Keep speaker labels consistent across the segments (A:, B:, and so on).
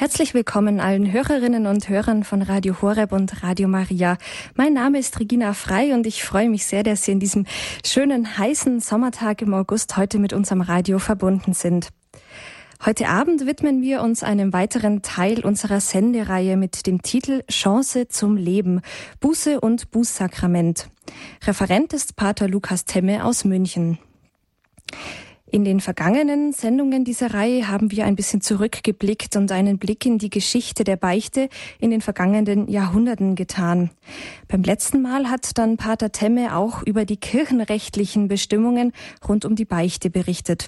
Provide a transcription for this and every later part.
A: Herzlich willkommen allen Hörerinnen und Hörern von Radio Horeb und Radio Maria. Mein Name ist Regina Frei und ich freue mich sehr, dass Sie in diesem schönen, heißen Sommertag im August heute mit unserem Radio verbunden sind. Heute Abend widmen wir uns einem weiteren Teil unserer Sendereihe mit dem Titel Chance zum Leben, Buße und Bußsakrament. Referent ist Pater Lukas Temme aus München. In den vergangenen Sendungen dieser Reihe haben wir ein bisschen zurückgeblickt und einen Blick in die Geschichte der Beichte in den vergangenen Jahrhunderten getan. Beim letzten Mal hat dann Pater Temme auch über die kirchenrechtlichen Bestimmungen rund um die Beichte berichtet.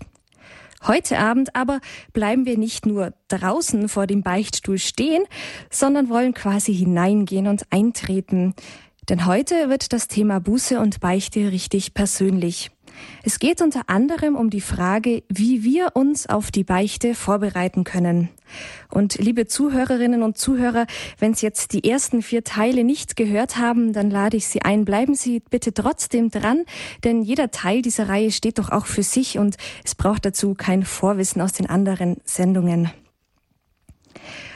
A: Heute Abend aber bleiben wir nicht nur draußen vor dem Beichtstuhl stehen, sondern wollen quasi hineingehen und eintreten. Denn heute wird das Thema Buße und Beichte richtig persönlich. Es geht unter anderem um die Frage, wie wir uns auf die Beichte vorbereiten können. Und liebe Zuhörerinnen und Zuhörer, wenn Sie jetzt die ersten vier Teile nicht gehört haben, dann lade ich Sie ein, bleiben Sie bitte trotzdem dran, denn jeder Teil dieser Reihe steht doch auch für sich und es braucht dazu kein Vorwissen aus den anderen Sendungen.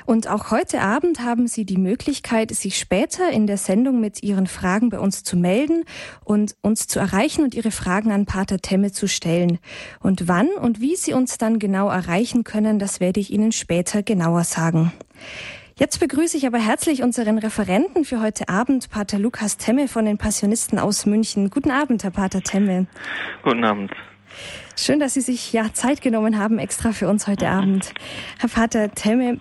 A: Und auch heute Abend haben Sie die Möglichkeit, sich später in der Sendung mit Ihren Fragen bei uns zu melden und uns zu erreichen und Ihre Fragen an Pater Temme zu stellen. Und wann und wie Sie uns dann genau erreichen können, das werde ich Ihnen später genauer sagen. Jetzt begrüße ich aber herzlich unseren Referenten für heute Abend, Pater Lukas Temme von den Passionisten aus München. Guten Abend, Herr Pater Temme.
B: Guten Abend.
A: Schön, dass Sie sich ja Zeit genommen haben, extra für uns heute Abend. Herr Pater Temme,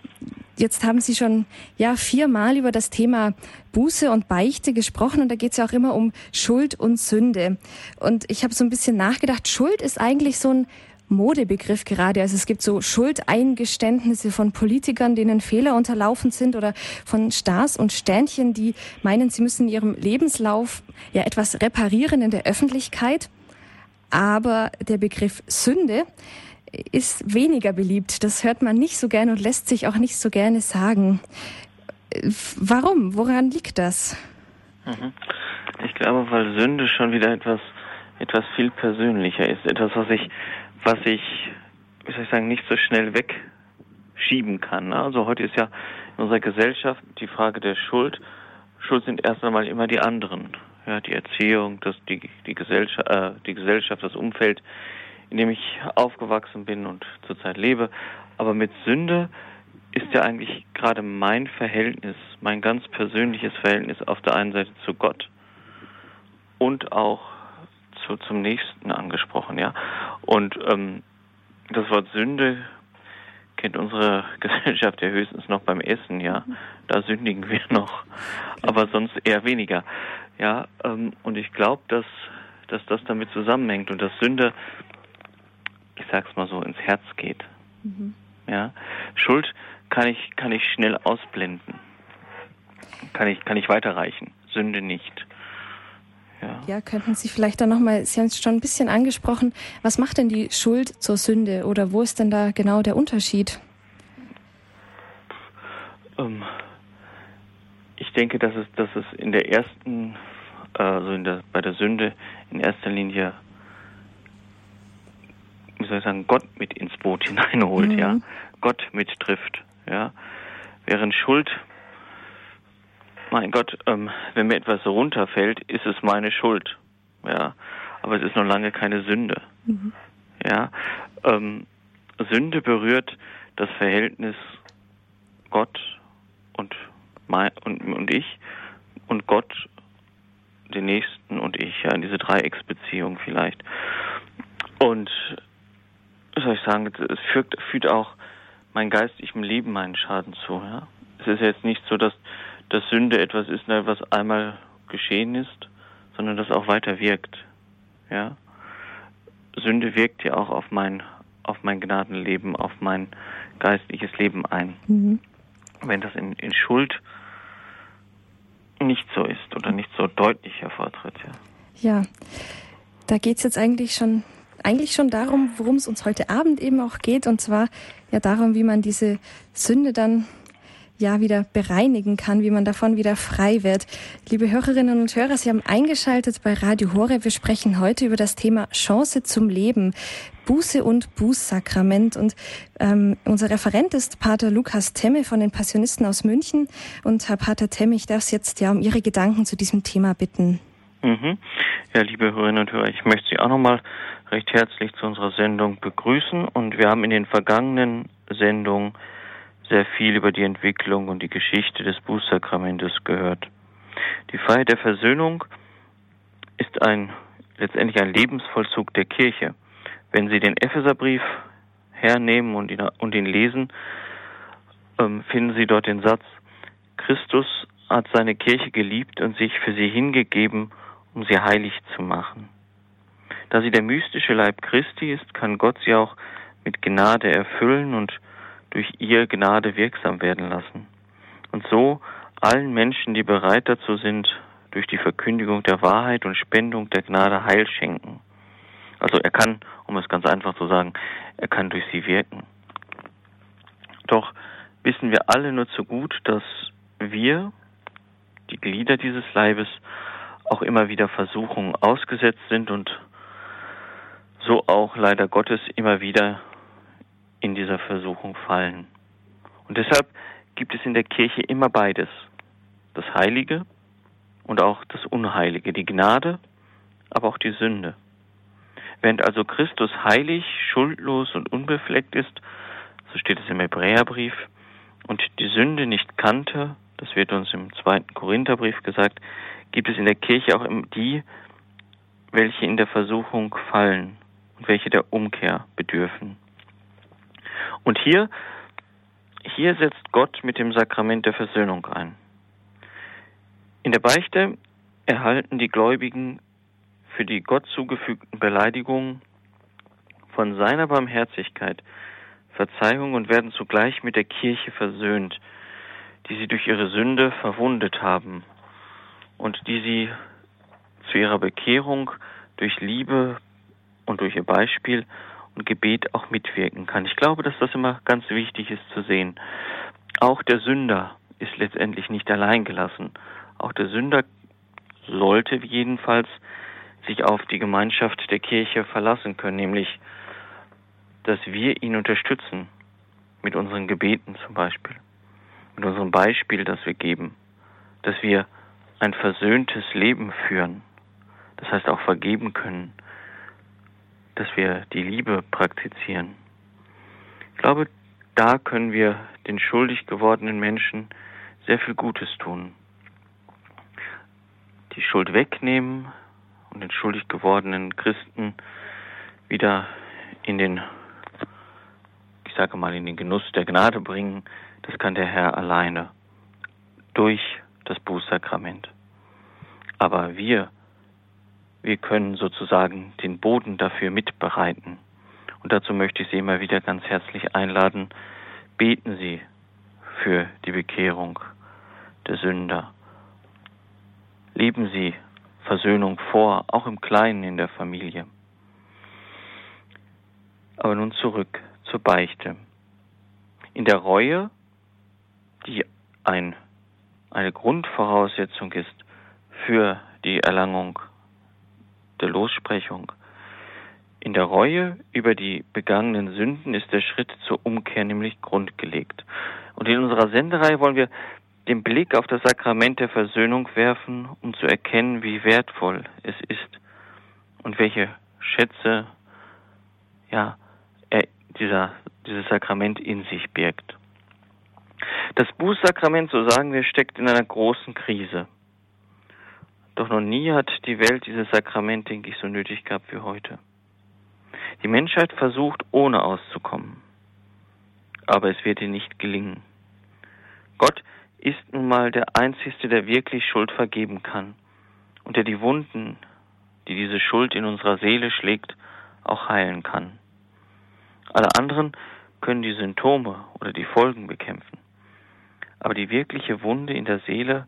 A: Jetzt haben Sie schon ja viermal über das Thema Buße und Beichte gesprochen und da geht es ja auch immer um Schuld und Sünde. Und ich habe so ein bisschen nachgedacht, Schuld ist eigentlich so ein Modebegriff gerade. Also es gibt so Schuldeingeständnisse von Politikern, denen Fehler unterlaufen sind oder von Stars und Sternchen, die meinen, sie müssen in ihrem Lebenslauf ja etwas reparieren in der Öffentlichkeit. Aber der Begriff Sünde, ist weniger beliebt. Das hört man nicht so gerne und lässt sich auch nicht so gerne sagen. Warum? Woran liegt das?
B: Mhm. Ich glaube, weil Sünde schon wieder etwas, etwas viel persönlicher ist. Etwas, was ich, was ich, wie soll ich sagen, nicht so schnell wegschieben kann. Also heute ist ja in unserer Gesellschaft die Frage der Schuld. Schuld sind erst einmal immer die anderen. Ja, die Erziehung, das, die, die Gesellschaft, äh, die Gesellschaft, das Umfeld, in dem ich aufgewachsen bin und zurzeit lebe. Aber mit Sünde ist ja eigentlich gerade mein Verhältnis, mein ganz persönliches Verhältnis auf der einen Seite zu Gott und auch zu, zum Nächsten angesprochen, ja. Und ähm, das Wort Sünde kennt unsere Gesellschaft ja höchstens noch beim Essen, ja. Da sündigen wir noch, aber sonst eher weniger, ja. Ähm, und ich glaube, dass dass das damit zusammenhängt und dass Sünde sag's mal so, ins Herz geht. Mhm. Ja, Schuld kann ich, kann ich schnell ausblenden. Kann ich, kann ich weiterreichen. Sünde nicht.
A: Ja. ja, könnten Sie vielleicht dann nochmal, Sie haben es schon ein bisschen angesprochen, was macht denn die Schuld zur Sünde oder wo ist denn da genau der Unterschied?
B: Ähm, ich denke, dass es, dass es in der ersten, also in der, bei der Sünde in erster Linie soll ich sagen, Gott mit ins Boot hineinholt, mhm. ja, Gott mittrifft, ja. Während Schuld, mein Gott, ähm, wenn mir etwas runterfällt, ist es meine Schuld, ja, aber es ist noch lange keine Sünde, mhm. ja. Ähm, Sünde berührt das Verhältnis Gott und, mein, und, und ich und Gott, den Nächsten und ich, ja, in diese Dreiecksbeziehung vielleicht. Und soll ich sagen, es fügt, fügt auch mein geistigem Leben meinen Schaden zu. Ja? Es ist jetzt nicht so, dass, dass Sünde etwas ist, ne, was einmal geschehen ist, sondern das auch weiter wirkt. Ja? Sünde wirkt ja auch auf mein, auf mein Gnadenleben, auf mein geistliches Leben ein. Mhm. Wenn das in, in Schuld nicht so ist oder nicht so deutlich hervortritt.
A: Ja, ja da geht es jetzt eigentlich schon eigentlich schon darum, worum es uns heute Abend eben auch geht, und zwar ja darum, wie man diese Sünde dann ja wieder bereinigen kann, wie man davon wieder frei wird. Liebe Hörerinnen und Hörer, Sie haben eingeschaltet bei Radio Hore. Wir sprechen heute über das Thema Chance zum Leben. Buße und Bußsakrament. Und ähm, unser Referent ist Pater Lukas Temme von den Passionisten aus München. Und Herr Pater Temme, ich darf Sie jetzt ja um Ihre Gedanken zu diesem Thema bitten.
B: Mhm. Ja, liebe Hörerinnen und Hörer, ich möchte Sie auch nochmal recht herzlich zu unserer Sendung begrüßen. Und wir haben in den vergangenen Sendungen sehr viel über die Entwicklung und die Geschichte des Bußsakramentes gehört. Die Feier der Versöhnung ist ein letztendlich ein Lebensvollzug der Kirche. Wenn Sie den Epheserbrief hernehmen und ihn, und ihn lesen, ähm, finden Sie dort den Satz, Christus hat seine Kirche geliebt und sich für sie hingegeben, um sie heilig zu machen. Da sie der mystische Leib Christi ist, kann Gott sie auch mit Gnade erfüllen und durch ihr Gnade wirksam werden lassen. Und so allen Menschen, die bereit dazu sind, durch die Verkündigung der Wahrheit und Spendung der Gnade Heil schenken. Also er kann, um es ganz einfach zu sagen, er kann durch sie wirken. Doch wissen wir alle nur zu gut, dass wir, die Glieder dieses Leibes, auch immer wieder Versuchungen ausgesetzt sind und so auch leider Gottes immer wieder in dieser Versuchung fallen. Und deshalb gibt es in der Kirche immer beides. Das Heilige und auch das Unheilige, die Gnade, aber auch die Sünde. Während also Christus heilig, schuldlos und unbefleckt ist, so steht es im Hebräerbrief, und die Sünde nicht kannte, das wird uns im zweiten Korintherbrief gesagt, gibt es in der Kirche auch die, welche in der Versuchung fallen welche der Umkehr bedürfen. Und hier, hier setzt Gott mit dem Sakrament der Versöhnung ein. In der Beichte erhalten die Gläubigen für die Gott zugefügten Beleidigungen von seiner Barmherzigkeit Verzeihung und werden zugleich mit der Kirche versöhnt, die sie durch ihre Sünde verwundet haben und die sie zu ihrer Bekehrung durch Liebe und durch ihr Beispiel und Gebet auch mitwirken kann. Ich glaube, dass das immer ganz wichtig ist zu sehen. Auch der Sünder ist letztendlich nicht allein gelassen. Auch der Sünder sollte jedenfalls sich auf die Gemeinschaft der Kirche verlassen können, nämlich, dass wir ihn unterstützen, mit unseren Gebeten zum Beispiel, mit unserem Beispiel, das wir geben, dass wir ein versöhntes Leben führen, das heißt auch vergeben können, dass wir die Liebe praktizieren. Ich glaube, da können wir den schuldig gewordenen Menschen sehr viel Gutes tun. Die Schuld wegnehmen und den schuldig gewordenen Christen wieder in den, ich sage mal, in den Genuss der Gnade bringen, das kann der Herr alleine durch das Bußsakrament. Aber wir wir können sozusagen den Boden dafür mitbereiten. Und dazu möchte ich Sie immer wieder ganz herzlich einladen, beten Sie für die Bekehrung der Sünder. Leben Sie Versöhnung vor, auch im Kleinen in der Familie. Aber nun zurück zur Beichte. In der Reue, die ein, eine Grundvoraussetzung ist für die Erlangung der Lossprechung. In der Reue über die begangenen Sünden ist der Schritt zur Umkehr nämlich grundgelegt. Und in unserer Sendereihe wollen wir den Blick auf das Sakrament der Versöhnung werfen, um zu erkennen, wie wertvoll es ist und welche Schätze ja, er, dieser, dieses Sakrament in sich birgt. Das Bußsakrament, so sagen wir, steckt in einer großen Krise. Doch noch nie hat die Welt dieses Sakrament, denke ich, so nötig gehabt wie heute. Die Menschheit versucht, ohne auszukommen. Aber es wird ihr nicht gelingen. Gott ist nun mal der Einzige, der wirklich Schuld vergeben kann und der die Wunden, die diese Schuld in unserer Seele schlägt, auch heilen kann. Alle anderen können die Symptome oder die Folgen bekämpfen. Aber die wirkliche Wunde in der Seele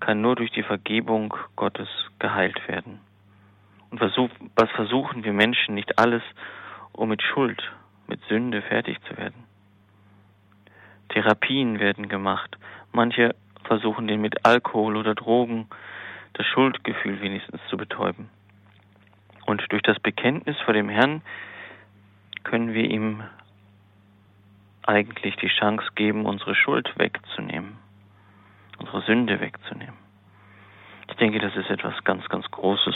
B: kann nur durch die Vergebung Gottes geheilt werden. Und was versuchen wir Menschen nicht alles, um mit Schuld, mit Sünde fertig zu werden? Therapien werden gemacht. Manche versuchen den mit Alkohol oder Drogen das Schuldgefühl wenigstens zu betäuben. Und durch das Bekenntnis vor dem Herrn können wir ihm eigentlich die Chance geben, unsere Schuld wegzunehmen, unsere Sünde wegzunehmen. Ich denke, das ist etwas ganz, ganz Großes.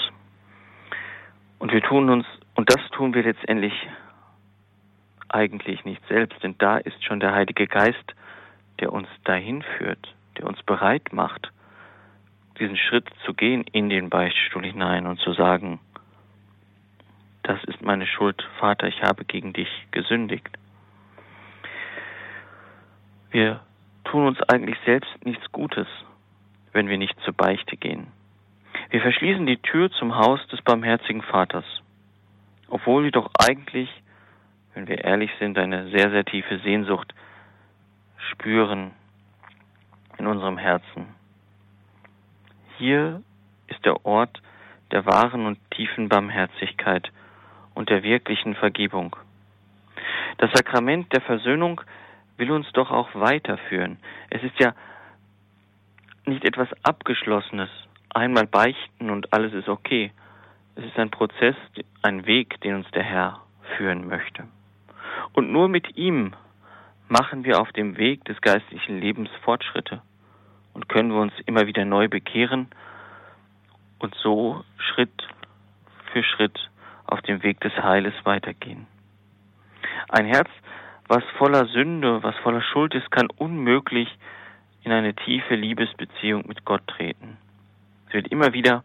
B: Und wir tun uns, und das tun wir letztendlich eigentlich nicht selbst, denn da ist schon der Heilige Geist, der uns dahin führt, der uns bereit macht, diesen Schritt zu gehen in den Beichtstuhl hinein und zu sagen, das ist meine Schuld, Vater, ich habe gegen dich gesündigt. Wir tun uns eigentlich selbst nichts Gutes, wenn wir nicht zur Beichte gehen. Wir verschließen die Tür zum Haus des barmherzigen Vaters, obwohl wir doch eigentlich, wenn wir ehrlich sind, eine sehr, sehr tiefe Sehnsucht spüren in unserem Herzen. Hier ist der Ort der wahren und tiefen Barmherzigkeit und der wirklichen Vergebung. Das Sakrament der Versöhnung will uns doch auch weiterführen. Es ist ja nicht etwas Abgeschlossenes, einmal beichten und alles ist okay. Es ist ein Prozess, ein Weg, den uns der Herr führen möchte. Und nur mit ihm machen wir auf dem Weg des geistlichen Lebens Fortschritte und können wir uns immer wieder neu bekehren und so Schritt für Schritt auf dem Weg des Heiles weitergehen. Ein Herz, was voller Sünde, was voller Schuld ist, kann unmöglich in eine tiefe Liebesbeziehung mit Gott treten. Es wird immer wieder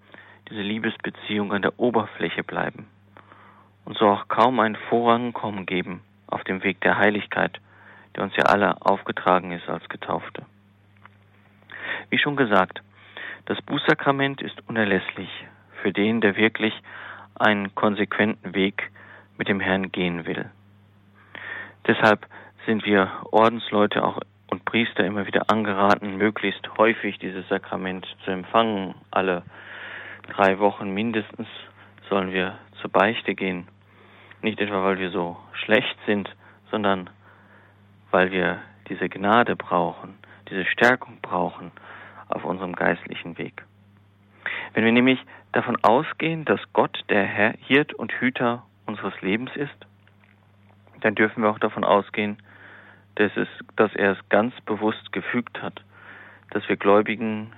B: diese Liebesbeziehung an der Oberfläche bleiben und so auch kaum ein Vorankommen geben auf dem Weg der Heiligkeit, der uns ja alle aufgetragen ist als Getaufte. Wie schon gesagt, das Bußsakrament ist unerlässlich für den, der wirklich einen konsequenten Weg mit dem Herrn gehen will. Deshalb sind wir Ordensleute auch und Priester immer wieder angeraten, möglichst häufig dieses Sakrament zu empfangen. Alle drei Wochen mindestens sollen wir zur Beichte gehen. Nicht etwa, weil wir so schlecht sind, sondern weil wir diese Gnade brauchen, diese Stärkung brauchen auf unserem geistlichen Weg. Wenn wir nämlich davon ausgehen, dass Gott der Herr, Hirt und Hüter unseres Lebens ist, dann dürfen wir auch davon ausgehen, dass, es, dass er es ganz bewusst gefügt hat, dass wir Gläubigen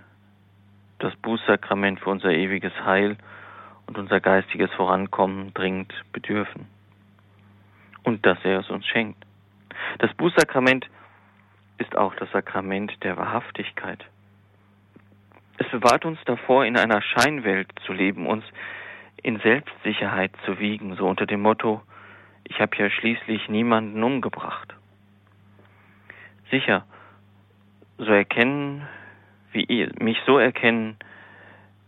B: das Bußsakrament für unser ewiges Heil und unser geistiges Vorankommen dringend bedürfen. Und dass er es uns schenkt. Das Bußsakrament ist auch das Sakrament der Wahrhaftigkeit. Es bewahrt uns davor, in einer Scheinwelt zu leben, uns in Selbstsicherheit zu wiegen, so unter dem Motto, ich habe ja schließlich niemanden umgebracht. Sicher, so erkennen, wie mich so erkennen,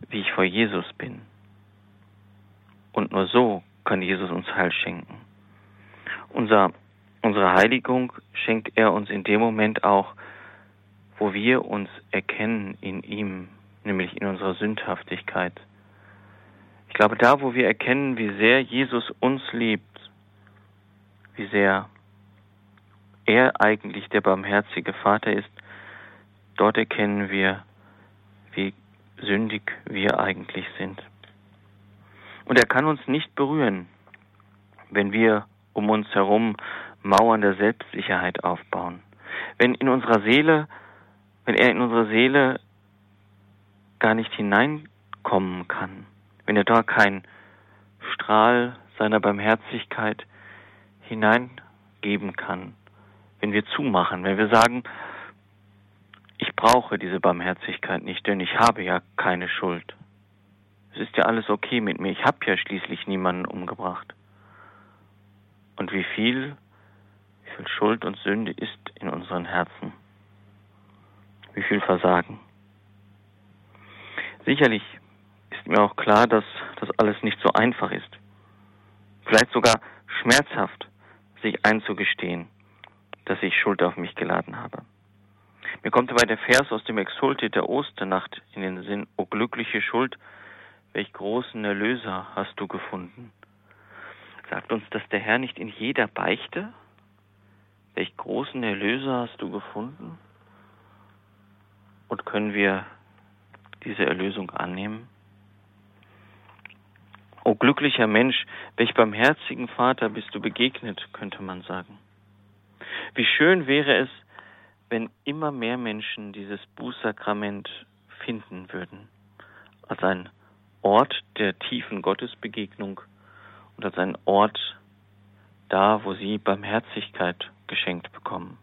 B: wie ich vor Jesus bin. Und nur so kann Jesus uns Heil schenken. Unser, unsere Heiligung schenkt er uns in dem Moment auch, wo wir uns erkennen in ihm, nämlich in unserer Sündhaftigkeit. Ich glaube, da, wo wir erkennen, wie sehr Jesus uns liebt, wie sehr er eigentlich der barmherzige Vater ist, dort erkennen wir, wie sündig wir eigentlich sind. Und er kann uns nicht berühren, wenn wir um uns herum Mauern der Selbstsicherheit aufbauen. Wenn in unserer Seele, wenn er in unsere Seele gar nicht hineinkommen kann, wenn er da kein Strahl seiner Barmherzigkeit hineingeben kann, wenn wir zumachen, wenn wir sagen, ich brauche diese Barmherzigkeit nicht, denn ich habe ja keine Schuld. Es ist ja alles okay mit mir, ich habe ja schließlich niemanden umgebracht. Und wie viel, wie viel Schuld und Sünde ist in unseren Herzen? Wie viel Versagen? Sicherlich ist mir auch klar, dass das alles nicht so einfach ist. Vielleicht sogar schmerzhaft, sich einzugestehen, dass ich Schuld auf mich geladen habe. Mir kommt dabei der Vers aus dem Exulte der Osternacht in den Sinn, O glückliche Schuld, welch großen Erlöser hast du gefunden. Sagt uns, dass der Herr nicht in jeder Beichte welch großen Erlöser hast du gefunden? Und können wir diese Erlösung annehmen? O glücklicher Mensch, welch barmherzigen Vater bist du begegnet, könnte man sagen. Wie schön wäre es, wenn immer mehr Menschen dieses Bußsakrament finden würden, als ein Ort der tiefen Gottesbegegnung und als ein Ort da, wo sie Barmherzigkeit geschenkt bekommen.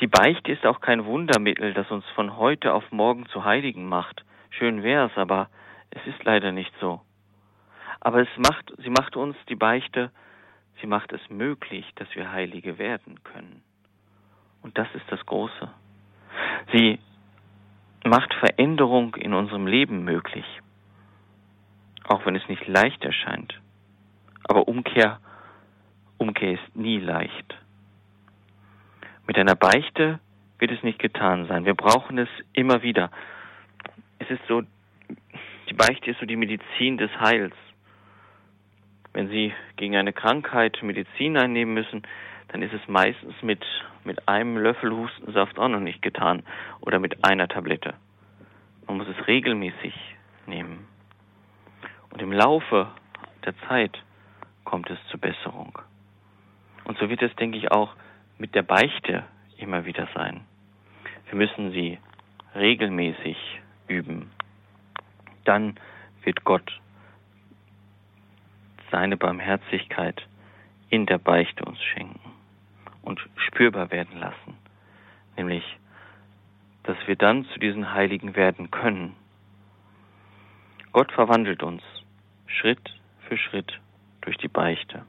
B: Die Beichte ist auch kein Wundermittel, das uns von heute auf morgen zu Heiligen macht. Schön wär's, aber es ist leider nicht so. Aber es macht, sie macht uns die Beichte, sie macht es möglich, dass wir Heilige werden können. Und das ist das Große. Sie macht Veränderung in unserem Leben möglich, auch wenn es nicht leicht erscheint. Aber Umkehr, Umkehr ist nie leicht. Mit einer Beichte wird es nicht getan sein. Wir brauchen es immer wieder. Es ist so, die Beichte ist so die Medizin des Heils. Wenn Sie gegen eine Krankheit Medizin einnehmen müssen, dann ist es meistens mit, mit einem Löffel Hustensaft auch noch nicht getan oder mit einer Tablette. Man muss es regelmäßig nehmen. Und im Laufe der Zeit kommt es zur Besserung. Und so wird es, denke ich, auch mit der Beichte immer wieder sein. Wir müssen sie regelmäßig üben. Dann wird Gott seine Barmherzigkeit in der Beichte uns schenken und spürbar werden lassen. Nämlich, dass wir dann zu diesen Heiligen werden können. Gott verwandelt uns Schritt für Schritt durch die Beichte.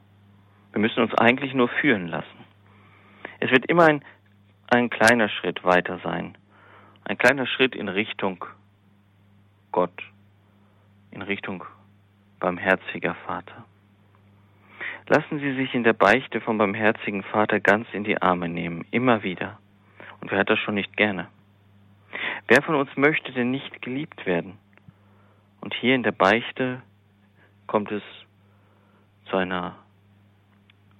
B: Wir müssen uns eigentlich nur führen lassen. Es wird immer ein, ein kleiner Schritt weiter sein. Ein kleiner Schritt in Richtung Gott, in Richtung barmherziger Vater. Lassen Sie sich in der Beichte vom barmherzigen Vater ganz in die Arme nehmen, immer wieder. Und wer hat das schon nicht gerne? Wer von uns möchte denn nicht geliebt werden? Und hier in der Beichte kommt es zu einer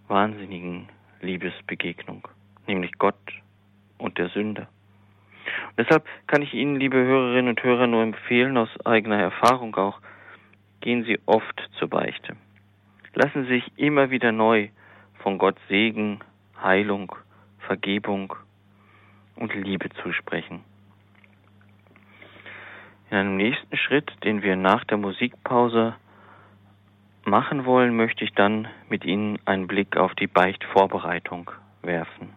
B: wahnsinnigen Liebesbegegnung, nämlich Gott und der Sünder. Und deshalb kann ich Ihnen, liebe Hörerinnen und Hörer, nur empfehlen, aus eigener Erfahrung auch, gehen Sie oft zur Beichte. Lassen sich immer wieder neu von Gott Segen, Heilung, Vergebung und Liebe zusprechen. In einem nächsten Schritt, den wir nach der Musikpause machen wollen, möchte ich dann mit Ihnen einen Blick auf die Beichtvorbereitung werfen.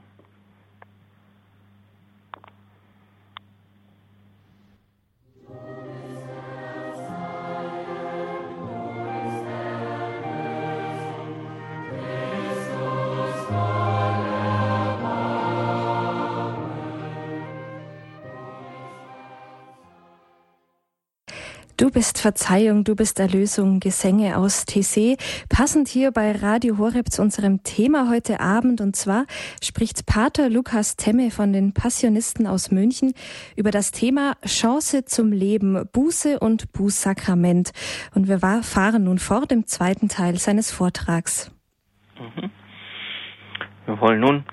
A: Du bist Verzeihung, du bist Erlösung, Gesänge aus TC. Passend hier bei Radio Horeb zu unserem Thema heute Abend. Und zwar spricht Pater Lukas Temme von den Passionisten aus München über das Thema Chance zum Leben, Buße und Bußsakrament. Und wir fahren nun fort im zweiten Teil seines Vortrags. Mhm.
B: Wir wollen nun,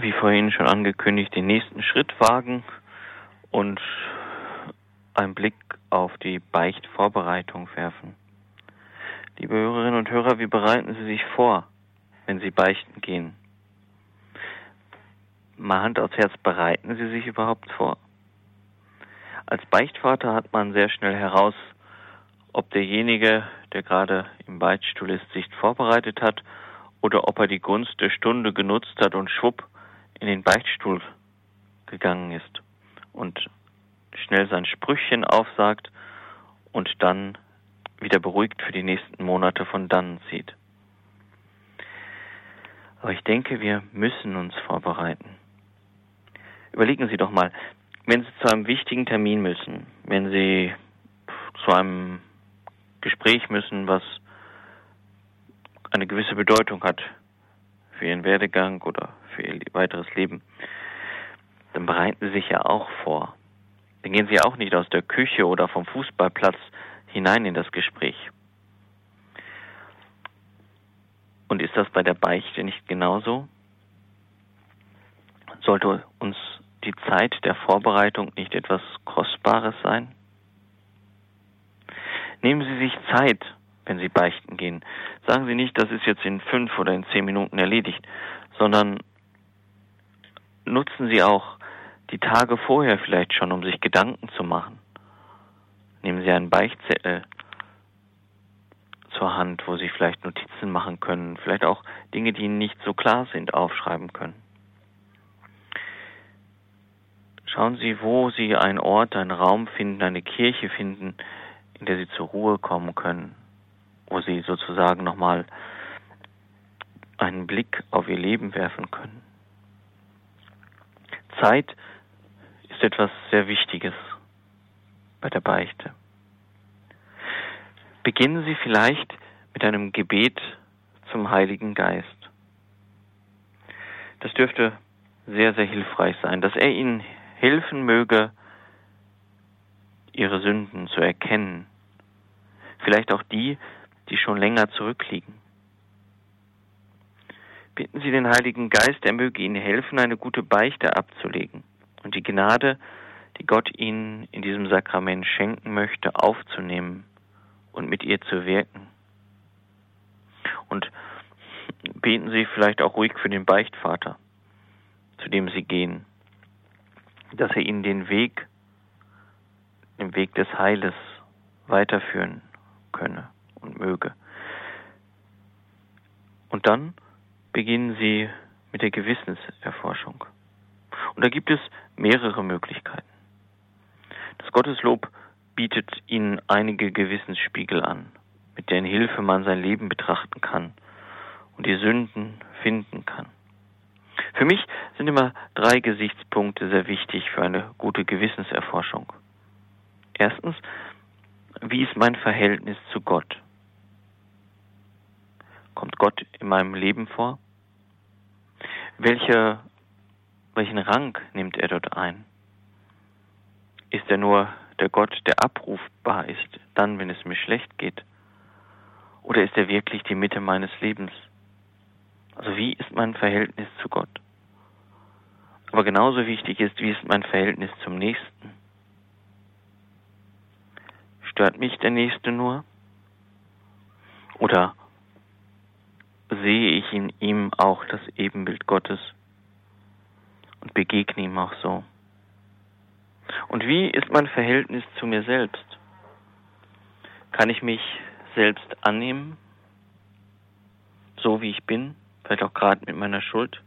B: wie vorhin schon angekündigt, den nächsten Schritt wagen und einen Blick auf die Beichtvorbereitung werfen. Liebe Hörerinnen und Hörer, wie bereiten Sie sich vor, wenn Sie beichten gehen? Mal Hand aufs Herz, bereiten Sie sich überhaupt vor? Als Beichtvater hat man sehr schnell heraus, ob derjenige, der gerade im Beichtstuhl ist, sich vorbereitet hat oder ob er die Gunst der Stunde genutzt hat und schwupp in den Beichtstuhl gegangen ist und schnell sein Sprüchchen aufsagt und dann wieder beruhigt für die nächsten Monate von dann zieht. Aber ich denke, wir müssen uns vorbereiten. Überlegen Sie doch mal, wenn Sie zu einem wichtigen Termin müssen, wenn Sie zu einem Gespräch müssen, was eine gewisse Bedeutung hat für Ihren Werdegang oder für Ihr weiteres Leben, dann bereiten Sie sich ja auch vor. Dann gehen Sie auch nicht aus der Küche oder vom Fußballplatz hinein in das Gespräch. Und ist das bei der Beichte nicht genauso? Sollte uns die Zeit der Vorbereitung nicht etwas Kostbares sein? Nehmen Sie sich Zeit, wenn Sie beichten gehen. Sagen Sie nicht, das ist jetzt in fünf oder in zehn Minuten erledigt, sondern nutzen Sie auch die Tage vorher vielleicht schon, um sich Gedanken zu machen. Nehmen Sie einen Beichtzettel zur Hand, wo Sie vielleicht Notizen machen können, vielleicht auch Dinge, die Ihnen nicht so klar sind, aufschreiben können. Schauen Sie, wo Sie einen Ort, einen Raum finden, eine Kirche finden, in der Sie zur Ruhe kommen können, wo Sie sozusagen nochmal einen Blick auf Ihr Leben werfen können. Zeit ist etwas sehr Wichtiges bei der Beichte. Beginnen Sie vielleicht mit einem Gebet zum Heiligen Geist. Das dürfte sehr, sehr hilfreich sein, dass er Ihnen helfen möge, Ihre Sünden zu erkennen. Vielleicht auch die, die schon länger zurückliegen. Bitten Sie den Heiligen Geist, er möge Ihnen helfen, eine gute Beichte abzulegen und die Gnade, die Gott Ihnen in diesem Sakrament schenken möchte, aufzunehmen und mit ihr zu wirken. Und beten Sie vielleicht auch ruhig für den Beichtvater, zu dem Sie gehen, dass er Ihnen den Weg, den Weg des Heiles weiterführen könne und möge. Und dann beginnen Sie mit der Gewissenserforschung. Und da gibt es mehrere Möglichkeiten. Das Gotteslob bietet Ihnen einige Gewissensspiegel an, mit deren Hilfe man sein Leben betrachten kann und die Sünden finden kann. Für mich sind immer drei Gesichtspunkte sehr wichtig für eine gute Gewissenserforschung. Erstens, wie ist mein Verhältnis zu Gott? Kommt Gott in meinem Leben vor? Welche, welchen Rang nimmt er dort ein? Ist er nur der Gott, der abrufbar ist, dann, wenn es mir schlecht geht? Oder ist er wirklich die Mitte meines Lebens? Also wie ist mein Verhältnis zu Gott? Aber genauso wichtig ist, wie ist mein Verhältnis zum Nächsten? Stört mich der Nächste nur? Oder sehe ich in ihm auch das Ebenbild Gottes begegne ihm auch so? Und wie ist mein Verhältnis zu mir selbst? Kann ich mich selbst annehmen, so wie ich bin, vielleicht auch gerade mit meiner Schuld?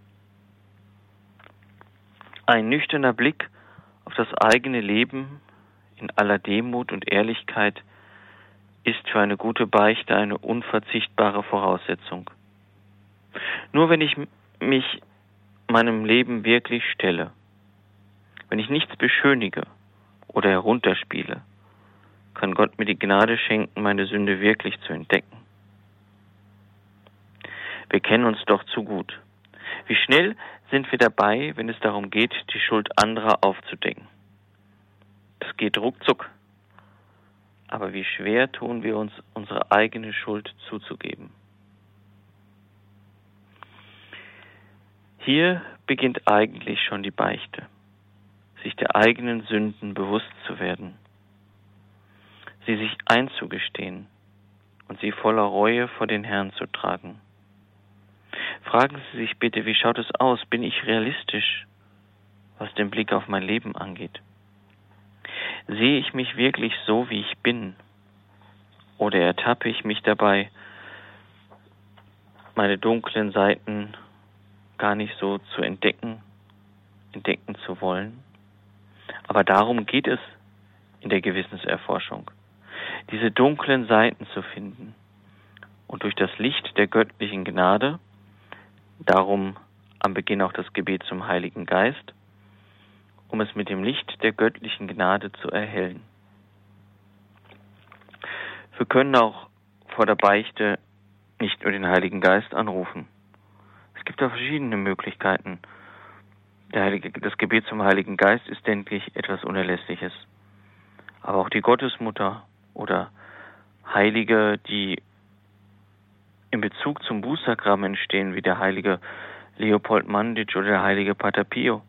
B: Ein nüchterner Blick auf das eigene Leben in aller Demut und Ehrlichkeit ist für eine gute Beichte eine unverzichtbare Voraussetzung. Nur wenn ich mich meinem Leben wirklich stelle, wenn ich nichts beschönige oder herunterspiele, kann Gott mir die Gnade schenken, meine Sünde wirklich zu entdecken. Wir kennen uns doch zu gut. Wie schnell sind wir dabei, wenn es darum geht, die Schuld anderer aufzudecken? Das geht ruckzuck. Aber wie schwer tun wir uns, unsere eigene Schuld zuzugeben? Hier beginnt eigentlich schon die Beichte sich der eigenen Sünden bewusst zu werden, sie sich einzugestehen und sie voller Reue vor den Herrn zu tragen. Fragen Sie sich bitte, wie schaut es aus? Bin ich realistisch, was den Blick auf mein Leben angeht? Sehe ich mich wirklich so, wie ich bin? Oder ertappe ich mich dabei, meine dunklen Seiten gar nicht so zu entdecken, entdecken zu wollen? Aber darum geht es in der Gewissenserforschung, diese dunklen Seiten zu finden und durch das Licht der göttlichen Gnade, darum am Beginn auch das Gebet zum Heiligen Geist, um es mit dem Licht der göttlichen Gnade zu erhellen. Wir können auch vor der Beichte nicht nur den Heiligen Geist anrufen. Es gibt auch verschiedene Möglichkeiten, Heilige, das Gebet zum Heiligen Geist ist, denke ich, etwas Unerlässliches. Aber auch die Gottesmutter oder Heilige, die in Bezug zum Bußsakrament stehen, wie der heilige Leopold Mandic oder der heilige Pater Pio,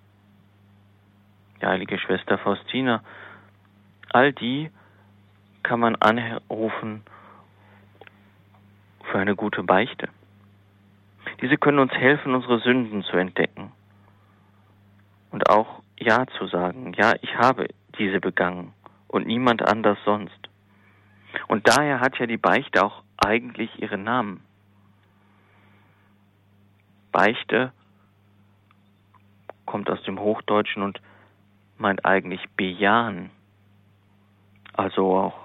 B: die heilige Schwester Faustina. All die kann man anrufen für eine gute Beichte. Diese können uns helfen, unsere Sünden zu entdecken und auch Ja zu sagen. Ja, ich habe diese begangen und niemand anders sonst. Und daher hat ja die Beichte auch eigentlich ihren Namen. Beichte kommt aus dem Hochdeutschen und meint eigentlich bejahen. Also auch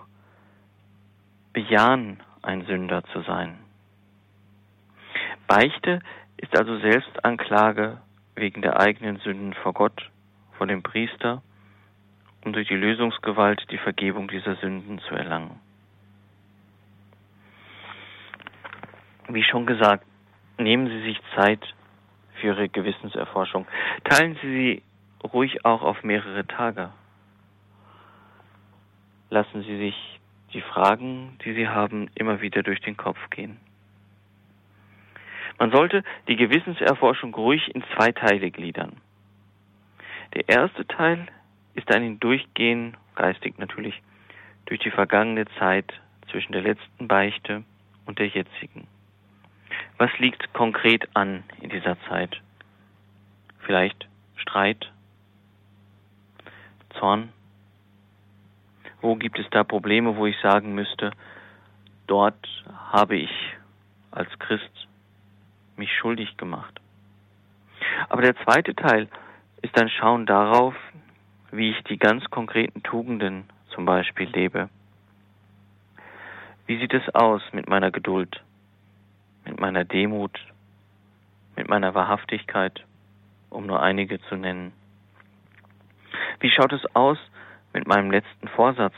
B: bejahen, ein Sünder zu sein. Beichte ist also Selbstanklage wegen der eigenen Sünden vor Gott, vor dem Priester, um durch die Lösungsgewalt die Vergebung dieser Sünden zu erlangen. Wie schon gesagt, nehmen Sie sich Zeit für Ihre Gewissenserforschung. Teilen Sie sie ruhig auch auf mehrere Tage. Lassen Sie sich die Fragen, die Sie haben, immer wieder durch den Kopf gehen. Man sollte die Gewissenserforschung ruhig in zwei Teile gliedern. Der erste Teil ist ein Hindurchgehen, geistig natürlich, durch die vergangene Zeit zwischen der letzten Beichte und der jetzigen. Was liegt konkret an in dieser Zeit? Vielleicht Streit, Zorn? Wo gibt es da Probleme, wo ich sagen müsste, dort habe ich als Christ mich schuldig gemacht? Aber der zweite Teil ist ein Schauen darauf, wie ich die ganz konkreten Tugenden zum Beispiel lebe. Wie sieht es aus mit meiner Geduld, mit meiner Demut, mit meiner Wahrhaftigkeit, um nur einige zu nennen? Wie schaut es aus mit meinem letzten Vorsatz,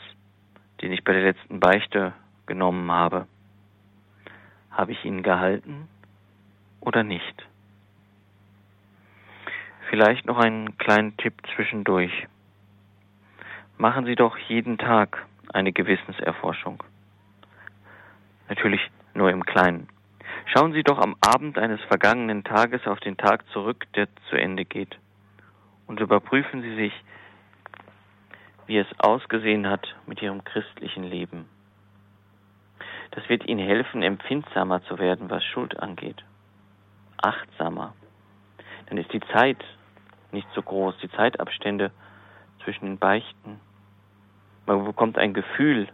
B: den ich bei der letzten Beichte genommen habe? Habe ich ihn gehalten oder nicht? Vielleicht noch einen kleinen Tipp zwischendurch. Machen Sie doch jeden Tag eine Gewissenserforschung. Natürlich nur im Kleinen. Schauen Sie doch am Abend eines vergangenen Tages auf den Tag zurück, der zu Ende geht. Und überprüfen Sie sich, wie es ausgesehen hat mit Ihrem christlichen Leben. Das wird Ihnen helfen, empfindsamer zu werden, was Schuld angeht. Achtsamer. Dann ist die Zeit nicht so groß, die Zeitabstände zwischen den Beichten man bekommt ein Gefühl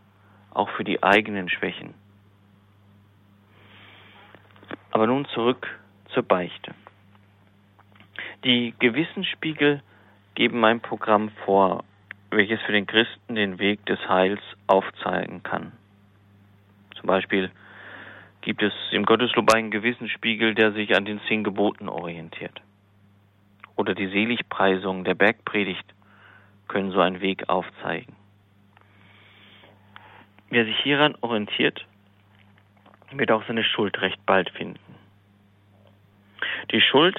B: auch für die eigenen Schwächen. Aber nun zurück zur Beichte. Die Gewissensspiegel geben mein Programm vor, welches für den Christen den Weg des Heils aufzeigen kann. Zum Beispiel gibt es im Gotteslob einen Gewissensspiegel, der sich an den zehn Geboten orientiert. Oder die Seligpreisungen der Bergpredigt können so einen Weg aufzeigen. Wer sich hieran orientiert, wird auch seine Schuld recht bald finden. Die Schuld,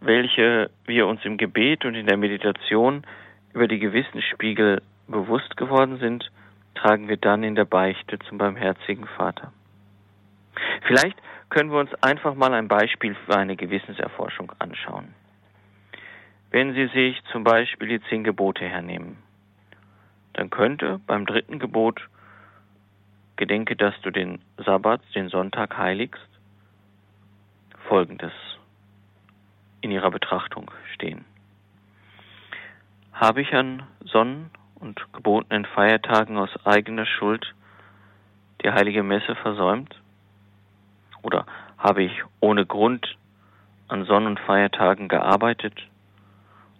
B: welche wir uns im Gebet und in der Meditation über die Gewissensspiegel bewusst geworden sind, tragen wir dann in der Beichte zum barmherzigen Vater. Vielleicht können wir uns einfach mal ein Beispiel für eine Gewissenserforschung anschauen. Wenn Sie sich zum Beispiel die zehn Gebote hernehmen, dann könnte beim dritten Gebot Gedenke, dass du den Sabbat, den Sonntag heiligst, Folgendes in ihrer Betrachtung stehen. Habe ich an Sonnen- und gebotenen Feiertagen aus eigener Schuld die heilige Messe versäumt? Oder habe ich ohne Grund an Sonn- und Feiertagen gearbeitet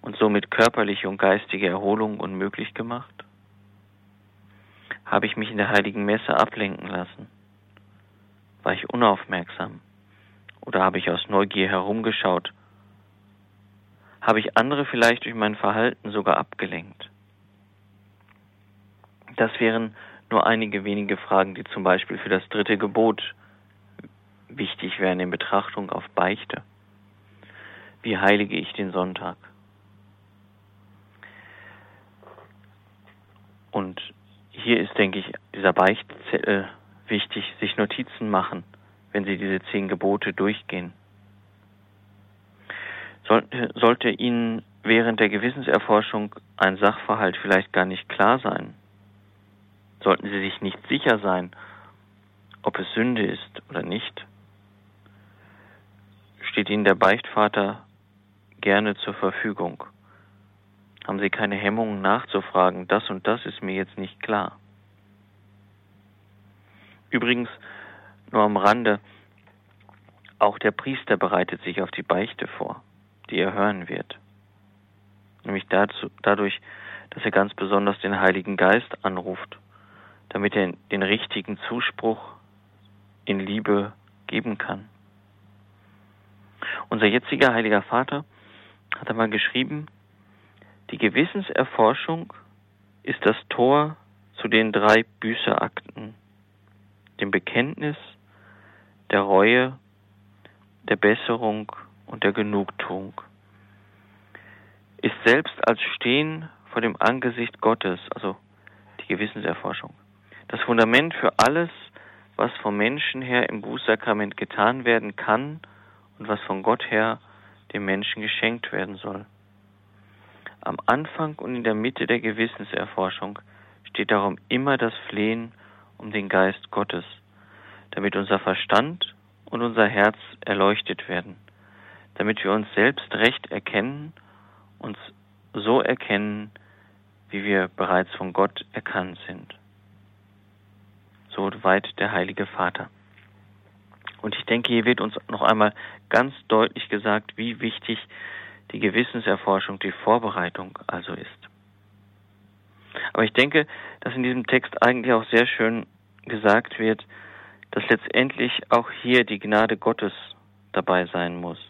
B: und somit körperliche und geistige Erholung unmöglich gemacht? Habe ich mich in der heiligen Messe ablenken lassen? War ich unaufmerksam? Oder habe ich aus Neugier herumgeschaut? Habe ich andere vielleicht durch mein Verhalten sogar abgelenkt? Das wären nur einige wenige Fragen, die zum Beispiel für das dritte Gebot wichtig wären in Betrachtung auf Beichte. Wie heilige ich den Sonntag? Und hier ist, denke ich, dieser Beichtzettel wichtig, sich Notizen machen, wenn Sie diese zehn Gebote durchgehen. Sollte, sollte Ihnen während der Gewissenserforschung ein Sachverhalt vielleicht gar nicht klar sein? Sollten Sie sich nicht sicher sein, ob es Sünde ist oder nicht? Steht Ihnen der Beichtvater gerne zur Verfügung? Haben Sie keine Hemmungen nachzufragen, das und das ist mir jetzt nicht klar? Übrigens, nur am Rande, auch der Priester bereitet sich auf die Beichte vor, die er hören wird. Nämlich dazu, dadurch, dass er ganz besonders den Heiligen Geist anruft, damit er den richtigen Zuspruch in Liebe geben kann. Unser jetziger Heiliger Vater hat einmal geschrieben, die Gewissenserforschung ist das Tor zu den drei Büßeakten, dem Bekenntnis, der Reue, der Besserung und der Genugtuung. Ist selbst als Stehen vor dem Angesicht Gottes, also die Gewissenserforschung, das Fundament für alles, was vom Menschen her im Bußsakrament getan werden kann und was von Gott her dem Menschen geschenkt werden soll. Am Anfang und in der Mitte der Gewissenserforschung steht darum immer das Flehen um den Geist Gottes, damit unser Verstand und unser Herz erleuchtet werden, damit wir uns selbst recht erkennen, uns so erkennen, wie wir bereits von Gott erkannt sind. So weit der Heilige Vater. Und ich denke, hier wird uns noch einmal ganz deutlich gesagt, wie wichtig die Gewissenserforschung, die Vorbereitung also ist. Aber ich denke, dass in diesem Text eigentlich auch sehr schön gesagt wird, dass letztendlich auch hier die Gnade Gottes dabei sein muss,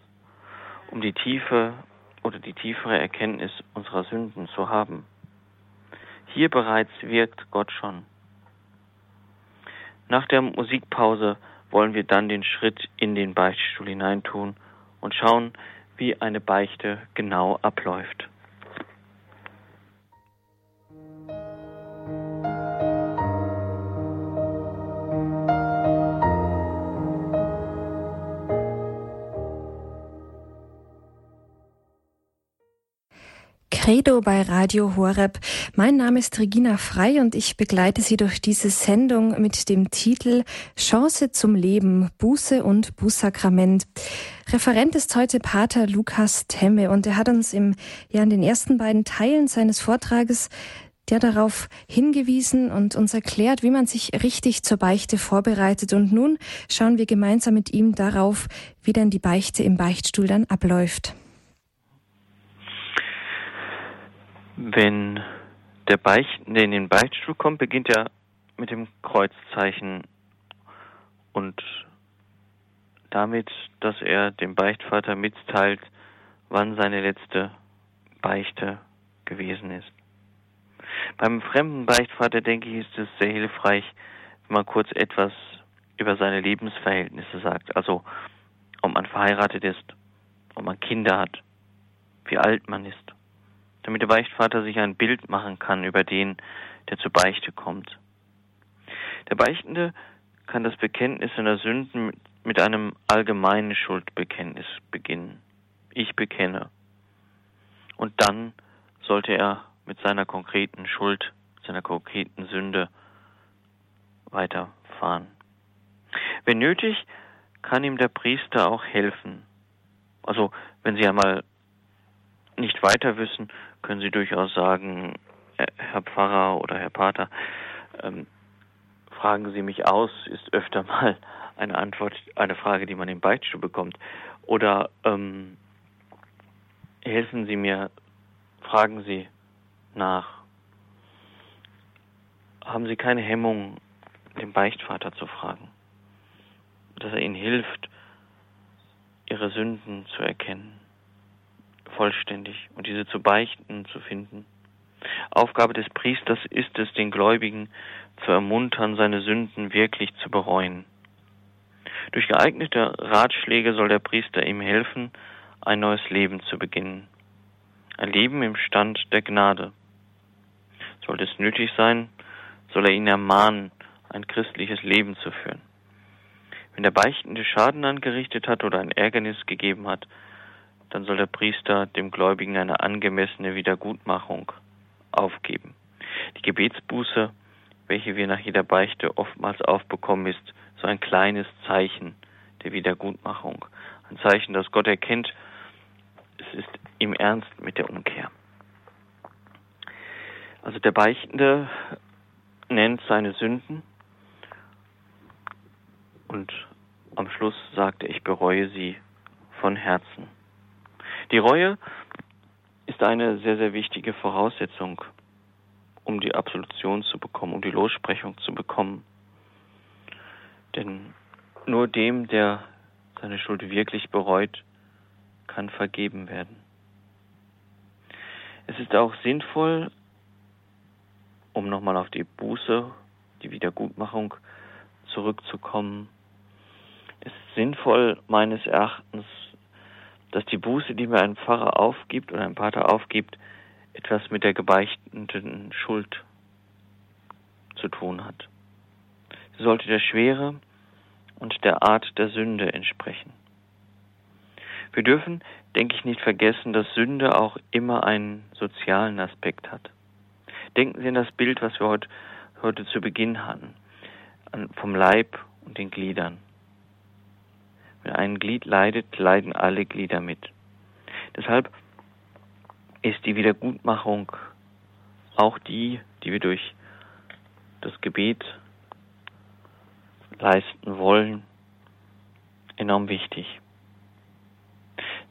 B: um die tiefe oder die tiefere Erkenntnis unserer Sünden zu haben. Hier bereits wirkt Gott schon. Nach der Musikpause wollen wir dann den Schritt in den Beichtstuhl hineintun und schauen, wie eine Beichte genau abläuft.
A: Credo bei Radio Horeb. Mein Name ist Regina Frei und ich begleite Sie durch diese Sendung mit dem Titel Chance zum Leben, Buße und Bußsakrament. Referent ist heute Pater Lukas Temme und er hat uns im, ja, in den ersten beiden Teilen seines Vortrages ja darauf hingewiesen und uns erklärt, wie man sich richtig zur Beichte vorbereitet. Und nun schauen wir gemeinsam mit ihm darauf, wie denn die Beichte im Beichtstuhl dann abläuft.
B: Wenn der Beichtende in den Beichtstuhl kommt, beginnt er mit dem Kreuzzeichen und damit, dass er dem Beichtvater mitteilt, wann seine letzte Beichte gewesen ist. Beim fremden Beichtvater, denke ich, ist es sehr hilfreich, wenn man kurz etwas über seine Lebensverhältnisse sagt. Also, ob man verheiratet ist, ob man Kinder hat, wie alt man ist damit der Beichtvater sich ein Bild machen kann über den, der zur Beichte kommt. Der Beichtende kann das Bekenntnis seiner Sünden mit einem allgemeinen Schuldbekenntnis beginnen. Ich bekenne. Und dann sollte er mit seiner konkreten Schuld, seiner konkreten Sünde weiterfahren. Wenn nötig, kann ihm der Priester auch helfen. Also, wenn Sie einmal nicht weiter wissen, können Sie durchaus sagen, Herr Pfarrer oder Herr Pater, ähm, fragen Sie mich aus, ist öfter mal eine Antwort, eine Frage, die man im Beichtstuhl bekommt. Oder ähm, helfen Sie mir, fragen Sie nach. Haben Sie keine Hemmung, den Beichtvater zu fragen, dass er Ihnen hilft, Ihre Sünden zu erkennen vollständig und diese zu beichten zu finden. Aufgabe des Priesters ist es, den Gläubigen zu ermuntern, seine Sünden wirklich zu bereuen. Durch geeignete Ratschläge soll der Priester ihm helfen, ein neues Leben zu beginnen. Ein Leben im Stand der Gnade. Sollte es nötig sein, soll er ihn ermahnen, ein christliches Leben zu führen. Wenn der Beichtende Schaden angerichtet hat oder ein Ärgernis gegeben hat, dann soll der Priester dem Gläubigen eine angemessene Wiedergutmachung aufgeben. Die Gebetsbuße, welche wir nach jeder Beichte oftmals aufbekommen, ist so ein kleines Zeichen der Wiedergutmachung. Ein Zeichen, dass Gott erkennt, es ist im Ernst mit der Umkehr. Also der Beichtende nennt seine Sünden und am Schluss sagt er, ich bereue sie von Herzen. Die Reue ist eine sehr, sehr wichtige Voraussetzung, um die Absolution zu bekommen, um die Lossprechung zu bekommen. Denn nur dem, der seine Schuld wirklich bereut, kann vergeben werden. Es ist auch sinnvoll, um nochmal auf die Buße, die Wiedergutmachung zurückzukommen, es ist sinnvoll meines Erachtens, dass die Buße, die mir ein Pfarrer aufgibt oder ein Pater aufgibt, etwas mit der gebeichteten Schuld zu tun hat. Sie sollte der Schwere und der Art der Sünde entsprechen. Wir dürfen, denke ich, nicht vergessen, dass Sünde auch immer einen sozialen Aspekt hat. Denken Sie an das Bild, was wir heute, heute zu Beginn hatten, an, vom Leib und den Gliedern. Wenn ein Glied leidet, leiden alle Glieder mit. Deshalb ist die Wiedergutmachung auch die, die wir durch das Gebet leisten wollen, enorm wichtig.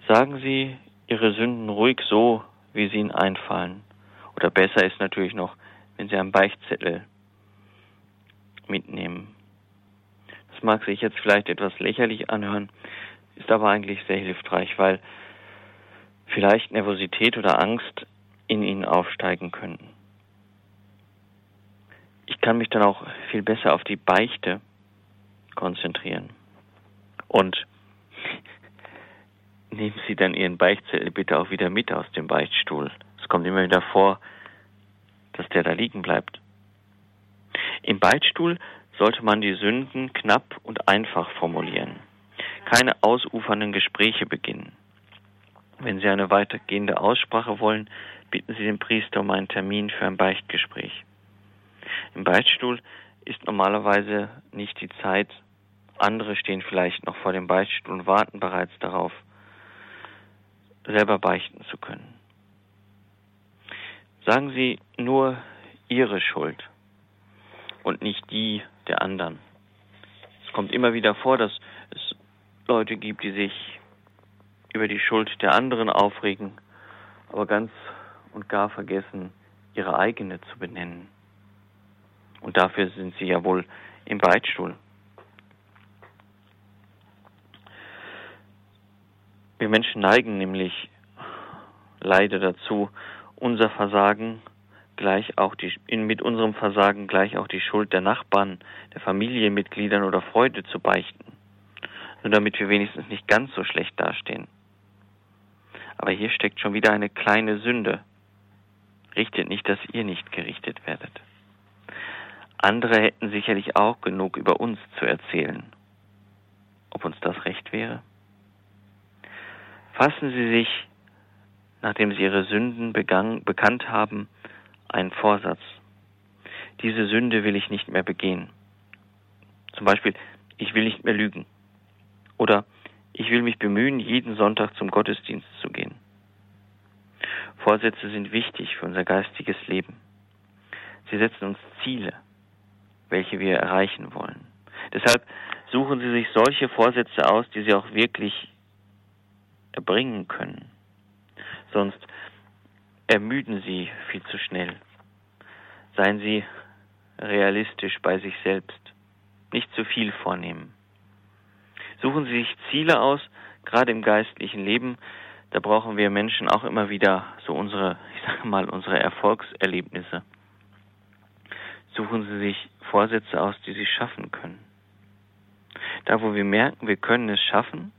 B: Sagen Sie Ihre Sünden ruhig so, wie sie Ihnen einfallen. Oder besser ist natürlich noch, wenn Sie einen Beichtzettel mitnehmen. Das mag sich jetzt vielleicht etwas lächerlich anhören, ist aber eigentlich sehr hilfreich, weil vielleicht Nervosität oder Angst in Ihnen aufsteigen könnten. Ich kann mich dann auch viel besser auf die Beichte konzentrieren. Und nehmen Sie dann Ihren Beichtzettel bitte auch wieder mit aus dem Beichtstuhl. Es kommt immer wieder vor, dass der da liegen bleibt. Im Beichtstuhl sollte man die Sünden knapp und einfach formulieren. Keine ausufernden Gespräche beginnen. Wenn Sie eine weitergehende Aussprache wollen, bitten Sie den Priester um einen Termin für ein Beichtgespräch. Im Beichtstuhl ist normalerweise nicht die Zeit, andere stehen vielleicht noch vor dem Beichtstuhl und warten bereits darauf, selber beichten zu können. Sagen Sie nur Ihre Schuld und nicht die der anderen. Es kommt immer wieder vor, dass es Leute gibt, die sich über die Schuld der anderen aufregen, aber ganz und gar vergessen, ihre eigene zu benennen. Und dafür sind sie ja wohl im Beichtstuhl. Wir Menschen neigen nämlich leider dazu, unser Versagen gleich auch die, mit unserem Versagen gleich auch die Schuld der Nachbarn, der Familienmitgliedern oder Freunde zu beichten. Nur damit wir wenigstens nicht ganz so schlecht dastehen. Aber hier steckt schon wieder eine kleine Sünde. Richtet nicht, dass ihr nicht gerichtet werdet. Andere hätten sicherlich auch genug über uns zu erzählen. Ob uns das recht wäre? Fassen Sie sich, nachdem Sie Ihre Sünden begangen, bekannt haben, einen Vorsatz. Diese Sünde will ich nicht mehr begehen. Zum Beispiel, ich will nicht mehr lügen. Oder ich will mich bemühen, jeden Sonntag zum Gottesdienst zu gehen. Vorsätze sind wichtig für unser geistiges Leben. Sie setzen uns Ziele, welche wir erreichen wollen. Deshalb suchen Sie sich solche Vorsätze aus, die Sie auch wirklich erbringen können. Sonst ermüden Sie viel zu schnell. Seien Sie realistisch bei sich selbst. Nicht zu viel vornehmen. Suchen Sie sich Ziele aus, gerade im geistlichen Leben. Da brauchen wir Menschen auch immer wieder so unsere, ich sage mal, unsere Erfolgserlebnisse. Suchen Sie sich Vorsätze aus, die Sie schaffen können. Da, wo wir merken, wir können es schaffen,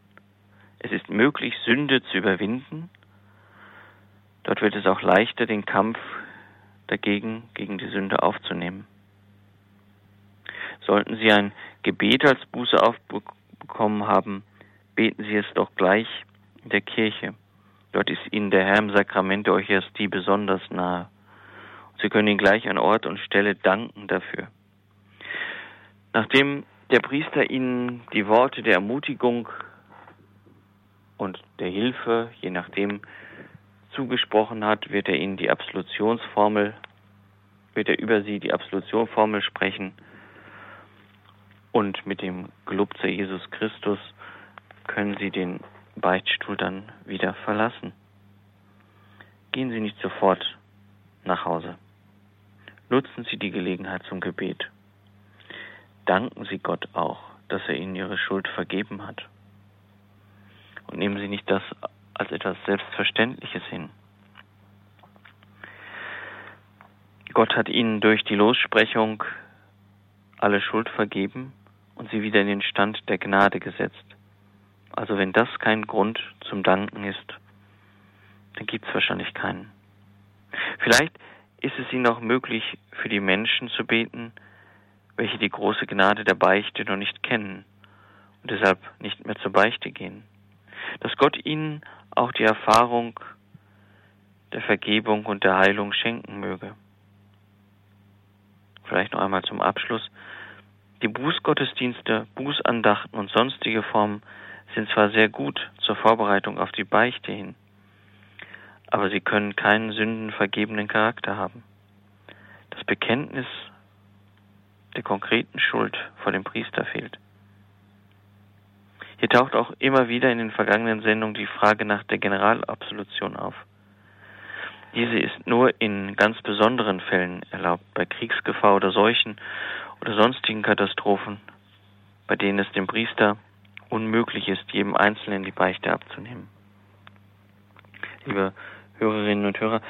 B: es ist möglich, Sünde zu überwinden, dort wird es auch leichter, den Kampf dagegen, gegen die Sünde aufzunehmen. Sollten Sie ein Gebet als Buße aufbekommen haben, beten Sie es doch gleich in der Kirche Dort ist ihnen der Herr im Sakrament der Eucharistie besonders nahe. Sie können ihn gleich an Ort und Stelle danken dafür. Nachdem der Priester ihnen die Worte der Ermutigung und der Hilfe, je nachdem, zugesprochen hat, wird er ihnen die Absolutionsformel, wird er über sie die Absolutionsformel sprechen und mit dem Gelubze Jesus Christus können sie den Beichtstuhl dann wieder verlassen. Gehen Sie nicht sofort nach Hause. Nutzen Sie die Gelegenheit zum Gebet. Danken Sie Gott auch, dass er Ihnen Ihre Schuld vergeben hat. Und nehmen Sie nicht das als etwas Selbstverständliches hin. Gott hat Ihnen durch die Lossprechung alle Schuld vergeben und Sie wieder in den Stand der Gnade gesetzt. Also wenn das kein Grund zum Danken ist, dann gibt es wahrscheinlich keinen. Vielleicht ist es Ihnen auch möglich, für die Menschen zu beten, welche die große Gnade der Beichte noch nicht kennen und deshalb nicht mehr zur Beichte gehen. Dass Gott ihnen auch die Erfahrung der Vergebung und der Heilung schenken möge. Vielleicht noch einmal zum Abschluss. Die Bußgottesdienste, Bußandachten und sonstige Formen sind zwar sehr gut zur Vorbereitung auf die Beichte hin, aber sie können keinen sündenvergebenen Charakter haben. Das Bekenntnis der konkreten Schuld vor dem Priester fehlt. Hier taucht auch immer wieder in den vergangenen Sendungen die Frage nach der Generalabsolution auf. Diese ist nur in ganz besonderen Fällen erlaubt, bei Kriegsgefahr oder Seuchen oder sonstigen Katastrophen, bei denen es dem Priester unmöglich ist, jedem Einzelnen die Beichte abzunehmen. Liebe Hörerinnen und Hörer,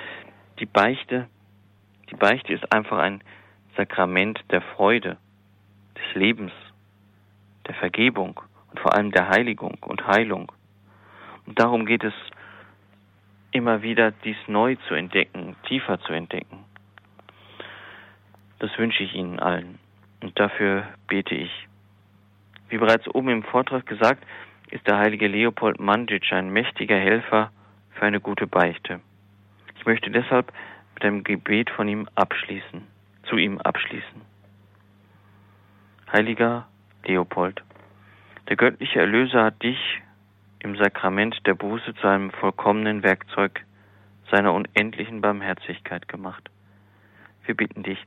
B: die Beichte, die Beichte ist einfach ein Sakrament der Freude, des Lebens, der Vergebung vor allem der Heiligung und Heilung. Und darum geht es immer wieder, dies neu zu entdecken, tiefer zu entdecken. Das wünsche ich Ihnen allen und dafür bete ich. Wie bereits oben im Vortrag gesagt, ist der heilige Leopold Mandic ein mächtiger Helfer für eine gute Beichte. Ich möchte deshalb mit einem Gebet von ihm abschließen, zu ihm abschließen. Heiliger Leopold, der göttliche Erlöser hat dich im Sakrament der Buße zu einem vollkommenen Werkzeug seiner unendlichen Barmherzigkeit gemacht. Wir bitten dich,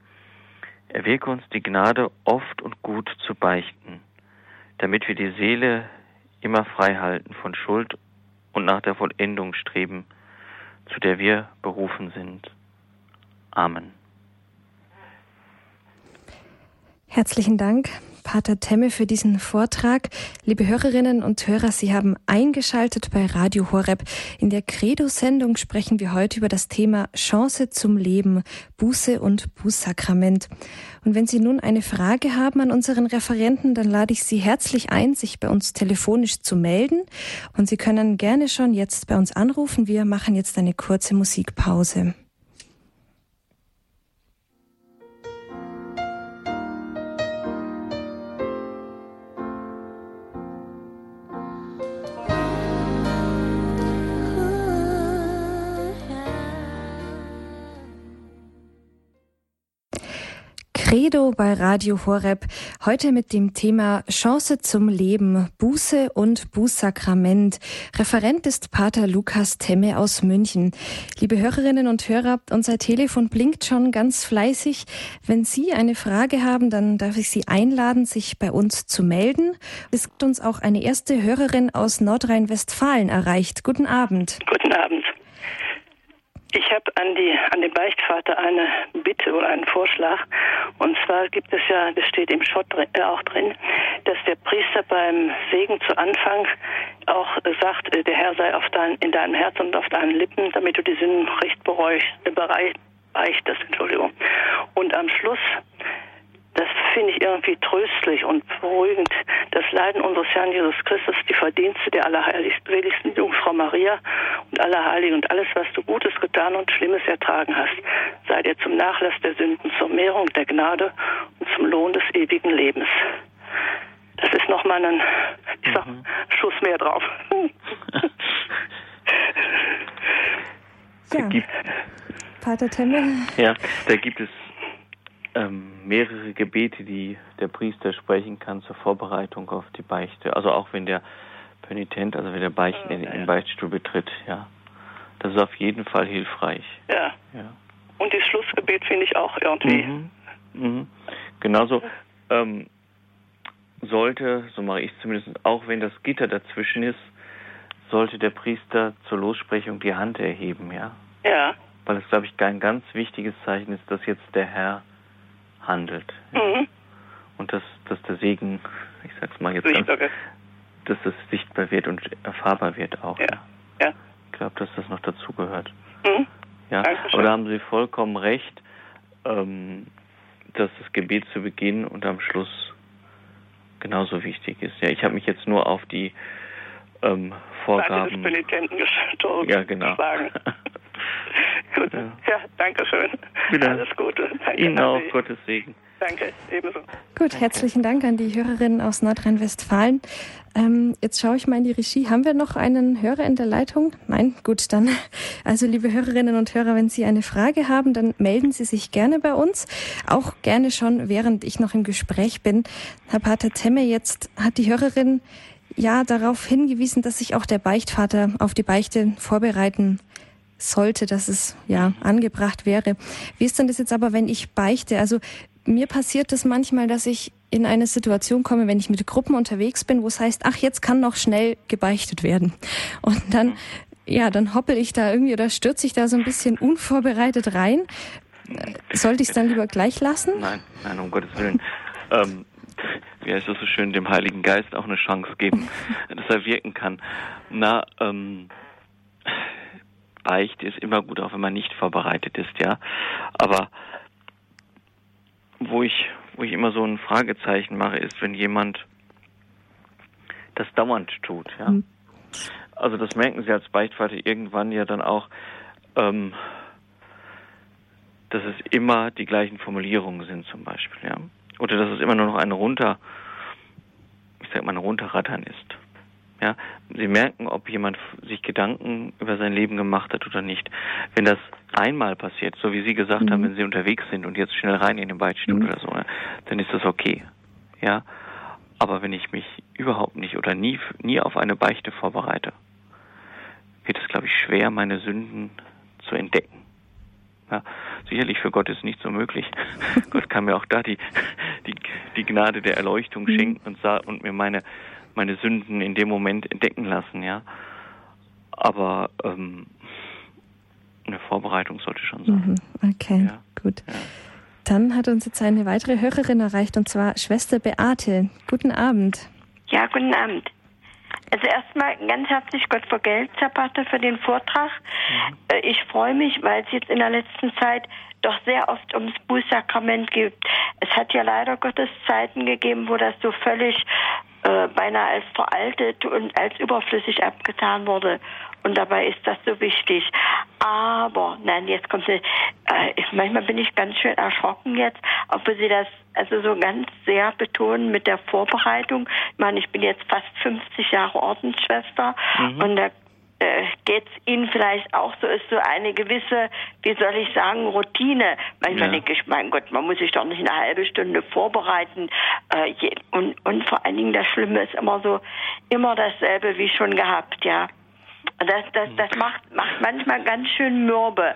B: erwirke uns die Gnade, oft und gut zu beichten, damit wir die Seele immer frei halten von Schuld und nach der Vollendung streben, zu der wir berufen sind. Amen.
A: Herzlichen Dank, Pater Temme, für diesen Vortrag. Liebe Hörerinnen und Hörer, Sie haben eingeschaltet bei Radio Horeb. In der Credo-Sendung sprechen wir heute über das Thema Chance zum Leben, Buße und Bußsakrament. Und wenn Sie nun eine Frage haben an unseren Referenten, dann lade ich Sie herzlich ein, sich bei uns telefonisch zu melden. Und Sie können gerne schon jetzt bei uns anrufen. Wir machen jetzt eine kurze Musikpause. Credo bei Radio Horeb. Heute mit dem Thema Chance zum Leben, Buße und Bußsakrament. Referent ist Pater Lukas Temme aus München. Liebe Hörerinnen und Hörer, unser Telefon blinkt schon ganz fleißig. Wenn Sie eine Frage haben, dann darf ich Sie einladen, sich bei uns zu melden. Es gibt uns auch eine erste Hörerin aus Nordrhein-Westfalen erreicht. Guten Abend.
C: Guten Abend. Ich habe an, die, an den Beichtvater eine Bitte oder einen Vorschlag. Und zwar gibt es ja, das steht im Schott äh, auch drin, dass der Priester beim Segen zu Anfang auch äh, sagt, äh, der Herr sei auf dein, in deinem Herzen und auf deinen Lippen, damit du die Sünden recht bereust, äh, beichtest. Entschuldigung. Und am Schluss das finde ich irgendwie tröstlich und beruhigend. Das Leiden unseres Herrn Jesus Christus, die Verdienste der allerheiligsten Jungfrau Maria und aller Heiligen und alles, was du Gutes getan und Schlimmes ertragen hast, sei dir zum Nachlass der Sünden, zur Mehrung der Gnade und zum Lohn des ewigen Lebens. Das ist nochmal ein, ich sag, mhm. Schuss mehr drauf.
A: Ja. Pater Temme?
B: Ja, da gibt es ähm, mehrere Gebete, die der Priester sprechen kann zur Vorbereitung auf die Beichte. Also auch wenn der Penitent, also wenn der Beichten in den Beichtstuhl betritt, ja. Das ist auf jeden Fall hilfreich.
C: Ja. ja. Und das Schlussgebet finde ich auch irgendwie.
B: Mhm. Mhm. Genauso ähm, sollte, so mache ich zumindest, auch wenn das Gitter dazwischen ist, sollte der Priester zur Lossprechung die Hand erheben, ja.
C: Ja.
B: Weil es, glaube ich, ein ganz wichtiges Zeichen ist, dass jetzt der Herr handelt. Mhm. Und dass, dass der Segen, ich sag's mal jetzt ganz, dass das sichtbar wird und erfahrbar wird auch.
C: Ja. ja.
B: Ich glaube, dass das noch dazugehört. Mhm. Ja, aber da haben Sie vollkommen recht, ähm, dass das Gebet zu Beginn und am Schluss genauso wichtig ist. Ja, ich habe mich jetzt nur auf die ähm, Vorgaben.
C: Seite des Penitenten
B: ja, genau.
C: Gut, ja, ja danke schön.
B: Bitte.
C: Alles Gute.
B: Danke, Ihnen auch, Gottes Segen.
C: Danke, ebenso.
A: Gut, herzlichen Dank an die Hörerinnen aus Nordrhein-Westfalen. Ähm, jetzt schaue ich mal in die Regie. Haben wir noch einen Hörer in der Leitung? Nein? Gut, dann. Also, liebe Hörerinnen und Hörer, wenn Sie eine Frage haben, dann melden Sie sich gerne bei uns. Auch gerne schon, während ich noch im Gespräch bin. Herr Pater Temme, jetzt hat die Hörerin ja darauf hingewiesen, dass sich auch der Beichtvater auf die Beichte vorbereiten sollte, dass es ja angebracht wäre. Wie ist denn das jetzt aber, wenn ich beichte? Also mir passiert das manchmal, dass ich in eine Situation komme, wenn ich mit Gruppen unterwegs bin, wo es heißt, ach, jetzt kann noch schnell gebeichtet werden. Und dann, ja, dann hoppel ich da irgendwie oder stürze ich da so ein bisschen unvorbereitet rein. Sollte ich es dann lieber gleich lassen?
B: Nein, nein, um Gottes Willen. ähm, wie heißt es so schön, dem Heiligen Geist auch eine Chance geben, dass er wirken kann. Na, ähm, Beichte ist immer gut, auch wenn man nicht vorbereitet ist, ja. Aber wo ich, wo ich immer so ein Fragezeichen mache, ist, wenn jemand das dauernd tut, ja. Mhm. Also das merken Sie als Beichtvater irgendwann ja dann auch, ähm, dass es immer die gleichen Formulierungen sind zum Beispiel, ja. Oder dass es immer nur noch ein runter, ich sag mal, ein runterrattern ist. Ja, sie merken, ob jemand sich Gedanken über sein Leben gemacht hat oder nicht. Wenn das einmal passiert, so wie Sie gesagt mhm. haben, wenn Sie unterwegs sind und jetzt schnell rein in den Beichtstuhl mhm. oder so, ne, dann ist das okay. Ja, aber wenn ich mich überhaupt nicht oder nie, nie auf eine Beichte vorbereite, wird es, glaube ich, schwer, meine Sünden zu entdecken. Ja, sicherlich für Gott ist nicht so möglich. Gott kann mir auch da die, die, die Gnade der Erleuchtung mhm. schenken und, und mir meine meine Sünden in dem Moment entdecken lassen, ja. Aber ähm, eine Vorbereitung sollte schon sein.
A: Mhm, okay, ja. gut. Ja. Dann hat uns jetzt eine weitere Hörerin erreicht und zwar Schwester Beate. Guten Abend.
D: Ja, guten Abend. Also erstmal ganz herzlich Gott vergelt's, Herr Pater, für den Vortrag. Mhm. Äh, ich freue mich, weil es jetzt in der letzten Zeit doch sehr oft ums Bußsakrament geht. Es hat ja leider Gottes Zeiten gegeben, wo das so völlig äh, beinahe als veraltet und als überflüssig abgetan wurde. Und dabei ist das so wichtig. Aber, nein, jetzt kommt äh, manchmal bin ich ganz schön erschrocken jetzt, obwohl Sie das also so ganz sehr betonen mit der Vorbereitung. Ich meine, ich bin jetzt fast 50 Jahre Ordensschwester mhm. und da äh, geht es Ihnen vielleicht auch so, ist so eine gewisse, wie soll ich sagen, Routine. Manchmal ja. denke ich, mein Gott, man muss sich doch nicht eine halbe Stunde vorbereiten. Äh, je, und, und vor allen Dingen das Schlimme ist immer so, immer dasselbe wie schon gehabt, ja. Das, das, das macht, macht manchmal ganz schön mürbe.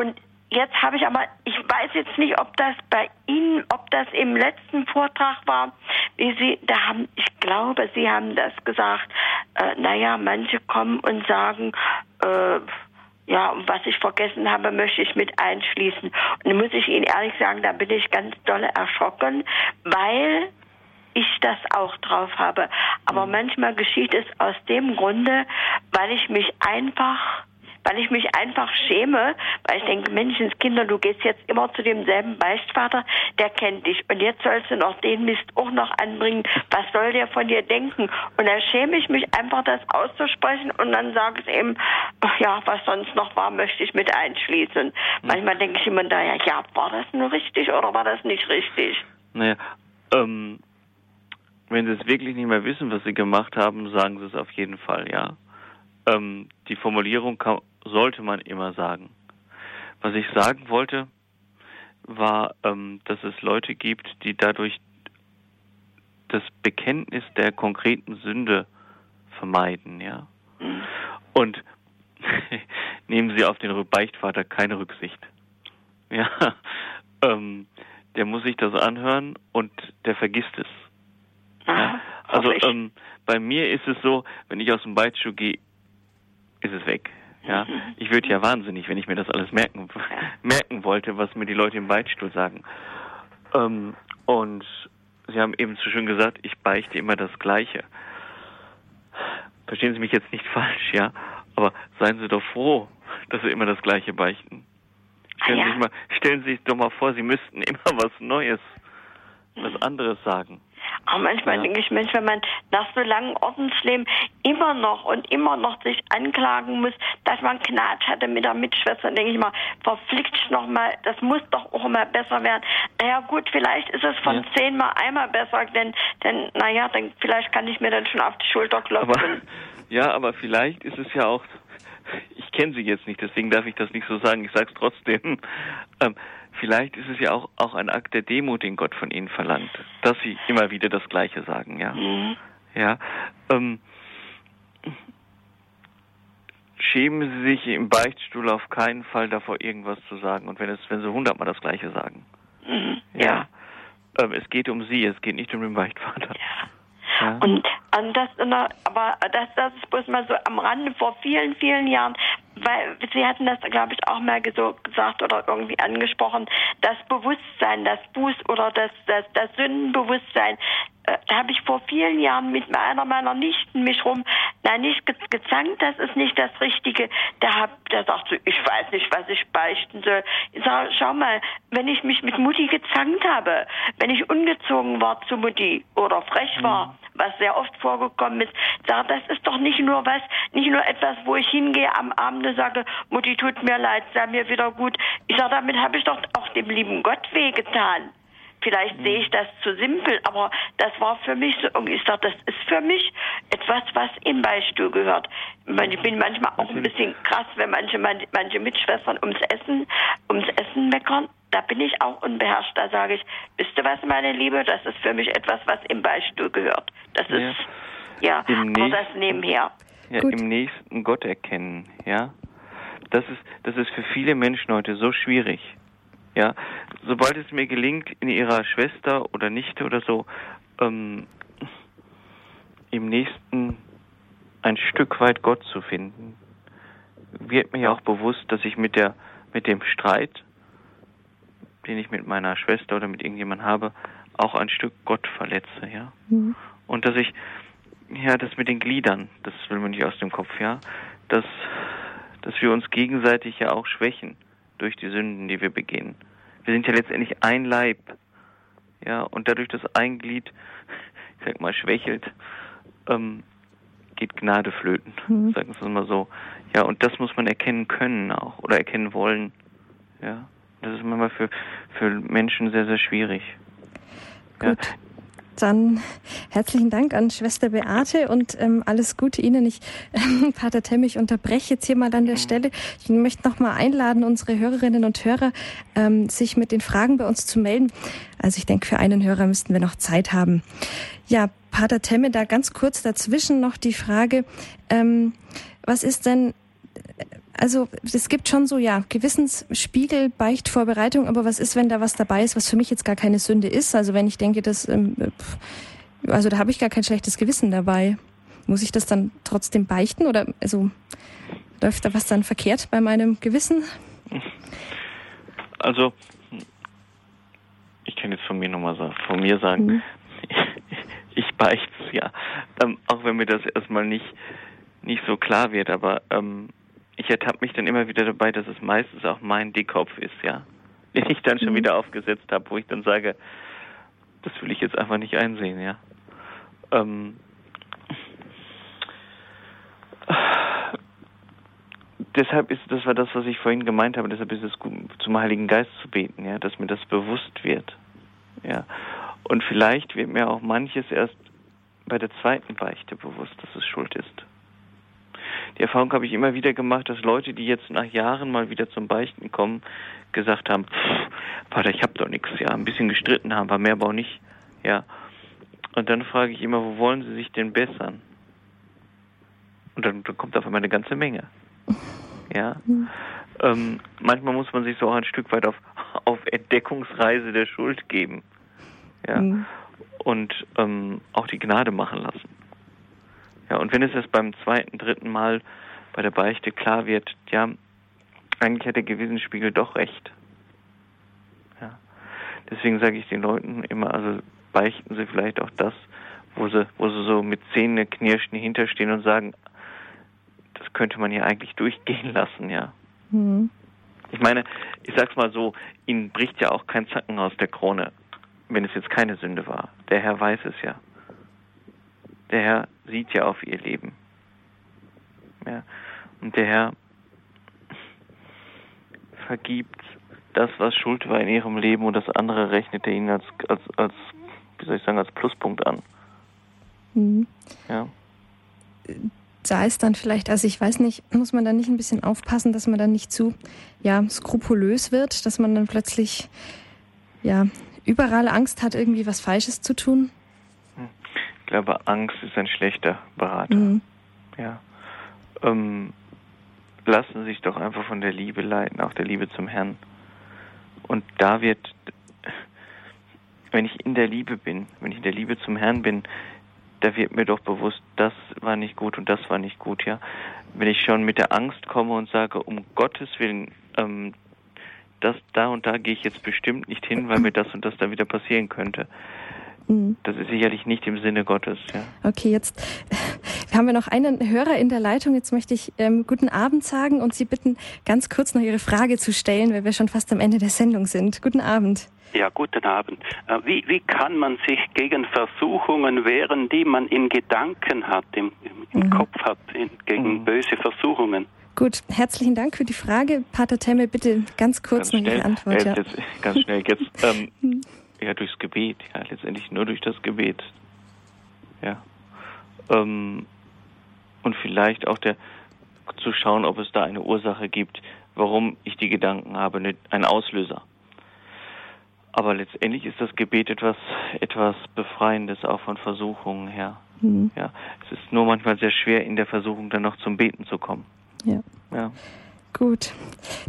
D: Und jetzt habe ich aber, ich weiß jetzt nicht, ob das bei Ihnen, ob das im letzten Vortrag war, wie Sie, da haben, ich glaube, Sie haben das gesagt, äh, naja, manche kommen und sagen, äh, ja, und was ich vergessen habe, möchte ich mit einschließen. Und dann muss ich Ihnen ehrlich sagen, da bin ich ganz dolle erschrocken, weil ich das auch drauf habe. Aber mhm. manchmal geschieht es aus dem Grunde, weil ich mich einfach weil ich mich einfach schäme, weil ich denke, Menschenskinder, du gehst jetzt immer zu demselben Beichtvater, der kennt dich und jetzt sollst du noch den Mist auch noch anbringen, was soll der von dir denken? Und dann schäme ich mich einfach, das auszusprechen und dann sage ich eben, ja, was sonst noch war, möchte ich mit einschließen. Mhm. Manchmal denke ich immer da, ja, war das nur richtig oder war das nicht richtig?
B: Naja, ähm, wenn Sie es wirklich nicht mehr wissen, was Sie gemacht haben, sagen Sie es auf jeden Fall, ja. Ähm, die Formulierung kann, sollte man immer sagen. Was ich sagen wollte, war, ähm, dass es Leute gibt, die dadurch das Bekenntnis der konkreten Sünde vermeiden, ja. Und nehmen Sie auf den Beichtvater keine Rücksicht. Ja, ähm, der muss sich das anhören und der vergisst es. Ja? Also ähm, bei mir ist es so, wenn ich aus dem Beichtstuhl gehe, ist es weg. Ja, ich würde ja wahnsinnig, wenn ich mir das alles merken merken wollte, was mir die Leute im Beichtstuhl sagen. Ähm, und Sie haben eben so schön gesagt, ich beichte immer das Gleiche. Verstehen Sie mich jetzt nicht falsch, ja? Aber seien Sie doch froh, dass Sie immer das Gleiche beichten. Stellen, ah, ja. Sie, sich mal, stellen Sie sich doch mal vor, Sie müssten immer was Neues, was mhm. anderes sagen.
D: Aber manchmal ja. denke ich, Mensch, wenn man nach so langem Ordensleben immer noch und immer noch sich anklagen muss, dass man Gnade hatte mit der Mitschwester, denke ich mal, verflixt noch mal, das muss doch auch immer besser werden. Naja gut, vielleicht ist es von ja. zehnmal einmal besser, denn, denn naja, dann vielleicht kann ich mir dann schon auf die Schulter klopfen.
B: Ja, aber vielleicht ist es ja auch ich kenne sie jetzt nicht, deswegen darf ich das nicht so sagen. Ich sage es trotzdem. Ähm, vielleicht ist es ja auch, auch ein Akt der Demut, den Gott von ihnen verlangt, dass sie immer wieder das Gleiche sagen, ja. Mhm. Ja. Ähm, schämen Sie sich im Beichtstuhl auf keinen Fall davor, irgendwas zu sagen. Und wenn es, wenn Sie hundertmal das Gleiche sagen.
D: Mhm. Ja.
B: ja. Ähm, es geht um Sie, es geht nicht um den Beichtvater.
D: Ja. Ja. Und, und das, aber das, das ist bloß mal so am Rande vor vielen, vielen Jahren, weil Sie hatten das, glaube ich, auch mal gesagt oder irgendwie angesprochen, das Bewusstsein, das Buß- oder das, das, das Sündenbewusstsein, äh, da habe ich vor vielen Jahren mit einer meiner Nichten mich rum, nein, nicht ge gezankt, das ist nicht das Richtige. Der, hab, der sagt so, ich weiß nicht, was ich beichten soll. Ich sage, schau mal, wenn ich mich mit Mutti gezankt habe, wenn ich ungezogen war zu Mutti oder frech war, mhm. Was sehr oft vorgekommen ist, sage, das ist doch nicht nur was, nicht nur etwas, wo ich hingehe am Abend und sage, Mutti tut mir leid, sei mir wieder gut. Ich sage, damit habe ich doch auch dem lieben Gott wehgetan. Vielleicht sehe ich das zu simpel, aber das war für mich so, ich sage, das ist für mich etwas, was im Beichtstuhl gehört. Ich bin manchmal auch ein bisschen krass, wenn manche, manche Mitschwestern ums Essen, ums Essen meckern. Da bin ich auch unbeherrscht. Da sage ich, wisst ihr was, meine Liebe, das ist für mich etwas, was im Beichtstuhl gehört. Das ist, ja, ja aber das nebenher.
B: Ja, im nächsten Gott erkennen, ja. Das ist, das ist für viele Menschen heute so schwierig. Ja, sobald es mir gelingt, in ihrer Schwester oder Nichte oder so ähm, im nächsten ein Stück weit Gott zu finden, wird mir auch bewusst, dass ich mit der mit dem Streit, den ich mit meiner Schwester oder mit irgendjemandem habe, auch ein Stück Gott verletze, ja. Mhm. Und dass ich ja, das mit den Gliedern, das will man nicht aus dem Kopf, ja, dass dass wir uns gegenseitig ja auch schwächen durch die Sünden, die wir begehen. Wir sind ja letztendlich ein Leib. Ja, und dadurch, dass ein Glied, ich sag mal, schwächelt, ähm, geht Gnade flöten. Mhm. Sagen wir es mal so. Ja, und das muss man erkennen können auch oder erkennen wollen. Ja, das ist manchmal für, für Menschen sehr, sehr schwierig.
A: Gut. Ja, dann herzlichen Dank an Schwester Beate und ähm, alles Gute Ihnen. Ich, ähm, Pater Temm, ich unterbreche jetzt hier mal an der. Stelle. Ich möchte noch mal einladen, unsere Hörerinnen und Hörer, ähm, sich mit den Fragen bei uns zu melden. Also ich denke, für einen Hörer müssten wir noch Zeit haben. Ja, Pater Temme, da ganz kurz dazwischen noch die Frage, ähm, was ist denn also es gibt schon so, ja, Gewissensspiegel, Beichtvorbereitung, aber was ist, wenn da was dabei ist, was für mich jetzt gar keine Sünde ist? Also wenn ich denke, dass, ähm, also da habe ich gar kein schlechtes Gewissen dabei. Muss ich das dann trotzdem beichten oder also läuft da was dann verkehrt bei meinem Gewissen?
B: Also ich kann jetzt von mir nochmal sagen, von mir sagen, mhm. ich beichte es ja, ähm, auch wenn mir das erstmal nicht nicht so klar wird, aber ähm, ich ertappe mich dann immer wieder dabei, dass es meistens auch mein Dickkopf ist, ja. Den ich dann schon mhm. wieder aufgesetzt habe, wo ich dann sage, das will ich jetzt einfach nicht einsehen, ja. Ähm, deshalb ist das war das, was ich vorhin gemeint habe, deshalb ist es gut, zum Heiligen Geist zu beten, ja, dass mir das bewusst wird. Ja. Und vielleicht wird mir auch manches erst bei der zweiten Beichte bewusst, dass es Schuld ist. Die Erfahrung habe ich immer wieder gemacht, dass Leute, die jetzt nach Jahren mal wieder zum Beichten kommen, gesagt haben, Vater, ich habe doch nichts, ja, ein bisschen gestritten haben, war mehr aber auch nicht, ja. Und dann frage ich immer, wo wollen Sie sich denn bessern? Und dann, dann kommt auf einmal eine ganze Menge. Ja. Mhm. Ähm, manchmal muss man sich so auch ein Stück weit auf, auf Entdeckungsreise der Schuld geben. Ja. Mhm. Und ähm, auch die Gnade machen lassen. Ja, und wenn es erst beim zweiten, dritten Mal bei der Beichte klar wird, ja, eigentlich hat der Gewissensspiegel doch recht. Ja. Deswegen sage ich den Leuten immer, also beichten sie vielleicht auch das, wo sie, wo sie so mit Zähne knirschen hinterstehen und sagen, das könnte man ja eigentlich durchgehen lassen, ja. Mhm. Ich meine, ich sag's mal so, ihnen bricht ja auch kein Zacken aus der Krone, wenn es jetzt keine Sünde war. Der Herr weiß es ja. Der Herr sieht ja auf ihr Leben. Ja. Und der Herr vergibt das, was Schuld war in ihrem Leben und das andere rechnet er ihnen als, als, als wie soll ich sagen, als Pluspunkt an. Mhm.
A: Ja. Da ist dann vielleicht, also ich weiß nicht, muss man da nicht ein bisschen aufpassen, dass man dann nicht zu ja, skrupulös wird, dass man dann plötzlich ja, überall Angst hat, irgendwie was Falsches zu tun?
B: Ich glaube, Angst ist ein schlechter Berater. Mhm. Ja. Ähm, lassen sich doch einfach von der Liebe leiten, auch der Liebe zum Herrn. Und da wird, wenn ich in der Liebe bin, wenn ich in der Liebe zum Herrn bin, da wird mir doch bewusst, das war nicht gut und das war nicht gut, ja. Wenn ich schon mit der Angst komme und sage, um Gottes Willen, ähm, das da und da gehe ich jetzt bestimmt nicht hin, weil mir das und das da wieder passieren könnte. Mhm. Das ist sicherlich nicht im Sinne Gottes. Ja.
A: Okay, jetzt haben wir noch einen Hörer in der Leitung. Jetzt möchte ich ähm, guten Abend sagen und Sie bitten, ganz kurz noch Ihre Frage zu stellen, weil wir schon fast am Ende der Sendung sind. Guten Abend.
E: Ja, guten Abend. Äh, wie, wie kann man sich gegen Versuchungen wehren, die man in Gedanken hat, im, im mhm. Kopf hat, in, gegen mhm. böse Versuchungen?
A: Gut, herzlichen Dank für die Frage. Pater Temme, bitte ganz kurz ganz noch Ihre Antwort.
B: Äh, ja. jetzt, ganz schnell, jetzt ähm, hm. Ja durchs Gebet, ja, letztendlich nur durch das Gebet. Ja. Ähm, und vielleicht auch der zu schauen, ob es da eine Ursache gibt, warum ich die Gedanken habe, ne, ein Auslöser. Aber letztendlich ist das Gebet etwas, etwas Befreiendes auch von Versuchungen her. Mhm. Ja, es ist nur manchmal sehr schwer, in der Versuchung dann noch zum Beten zu kommen.
A: Ja. ja. Gut,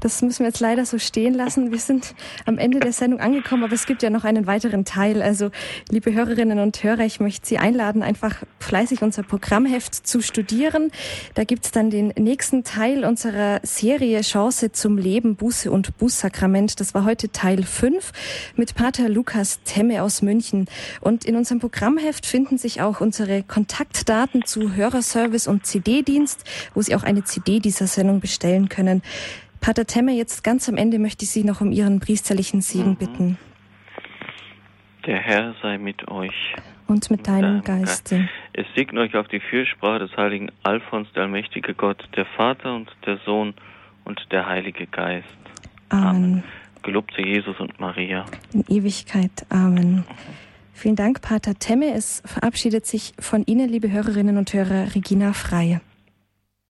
A: das müssen wir jetzt leider so stehen lassen. Wir sind am Ende der Sendung angekommen, aber es gibt ja noch einen weiteren Teil. Also, liebe Hörerinnen und Hörer, ich möchte Sie einladen, einfach fleißig unser Programmheft zu studieren. Da gibt's dann den nächsten Teil unserer Serie Chance zum Leben, Buße und Bußsakrament. Das war heute Teil 5 mit Pater Lukas Temme aus München. Und in unserem Programmheft finden sich auch unsere Kontaktdaten zu Hörerservice und CD-Dienst, wo Sie auch eine CD dieser Sendung bestellen können können. Pater Temme, jetzt ganz am Ende möchte ich Sie noch um Ihren priesterlichen Segen mhm. bitten.
B: Der Herr sei mit euch.
A: Und mit deinem Geiste.
B: Es segne euch auf die Fürsprache des heiligen Alphons, der allmächtige Gott, der Vater und der Sohn und der Heilige Geist.
A: Amen. Amen.
B: Gelobt sei Jesus und Maria.
A: In Ewigkeit. Amen. Vielen Dank, Pater Temme. Es verabschiedet sich von Ihnen, liebe Hörerinnen und Hörer, Regina Freie.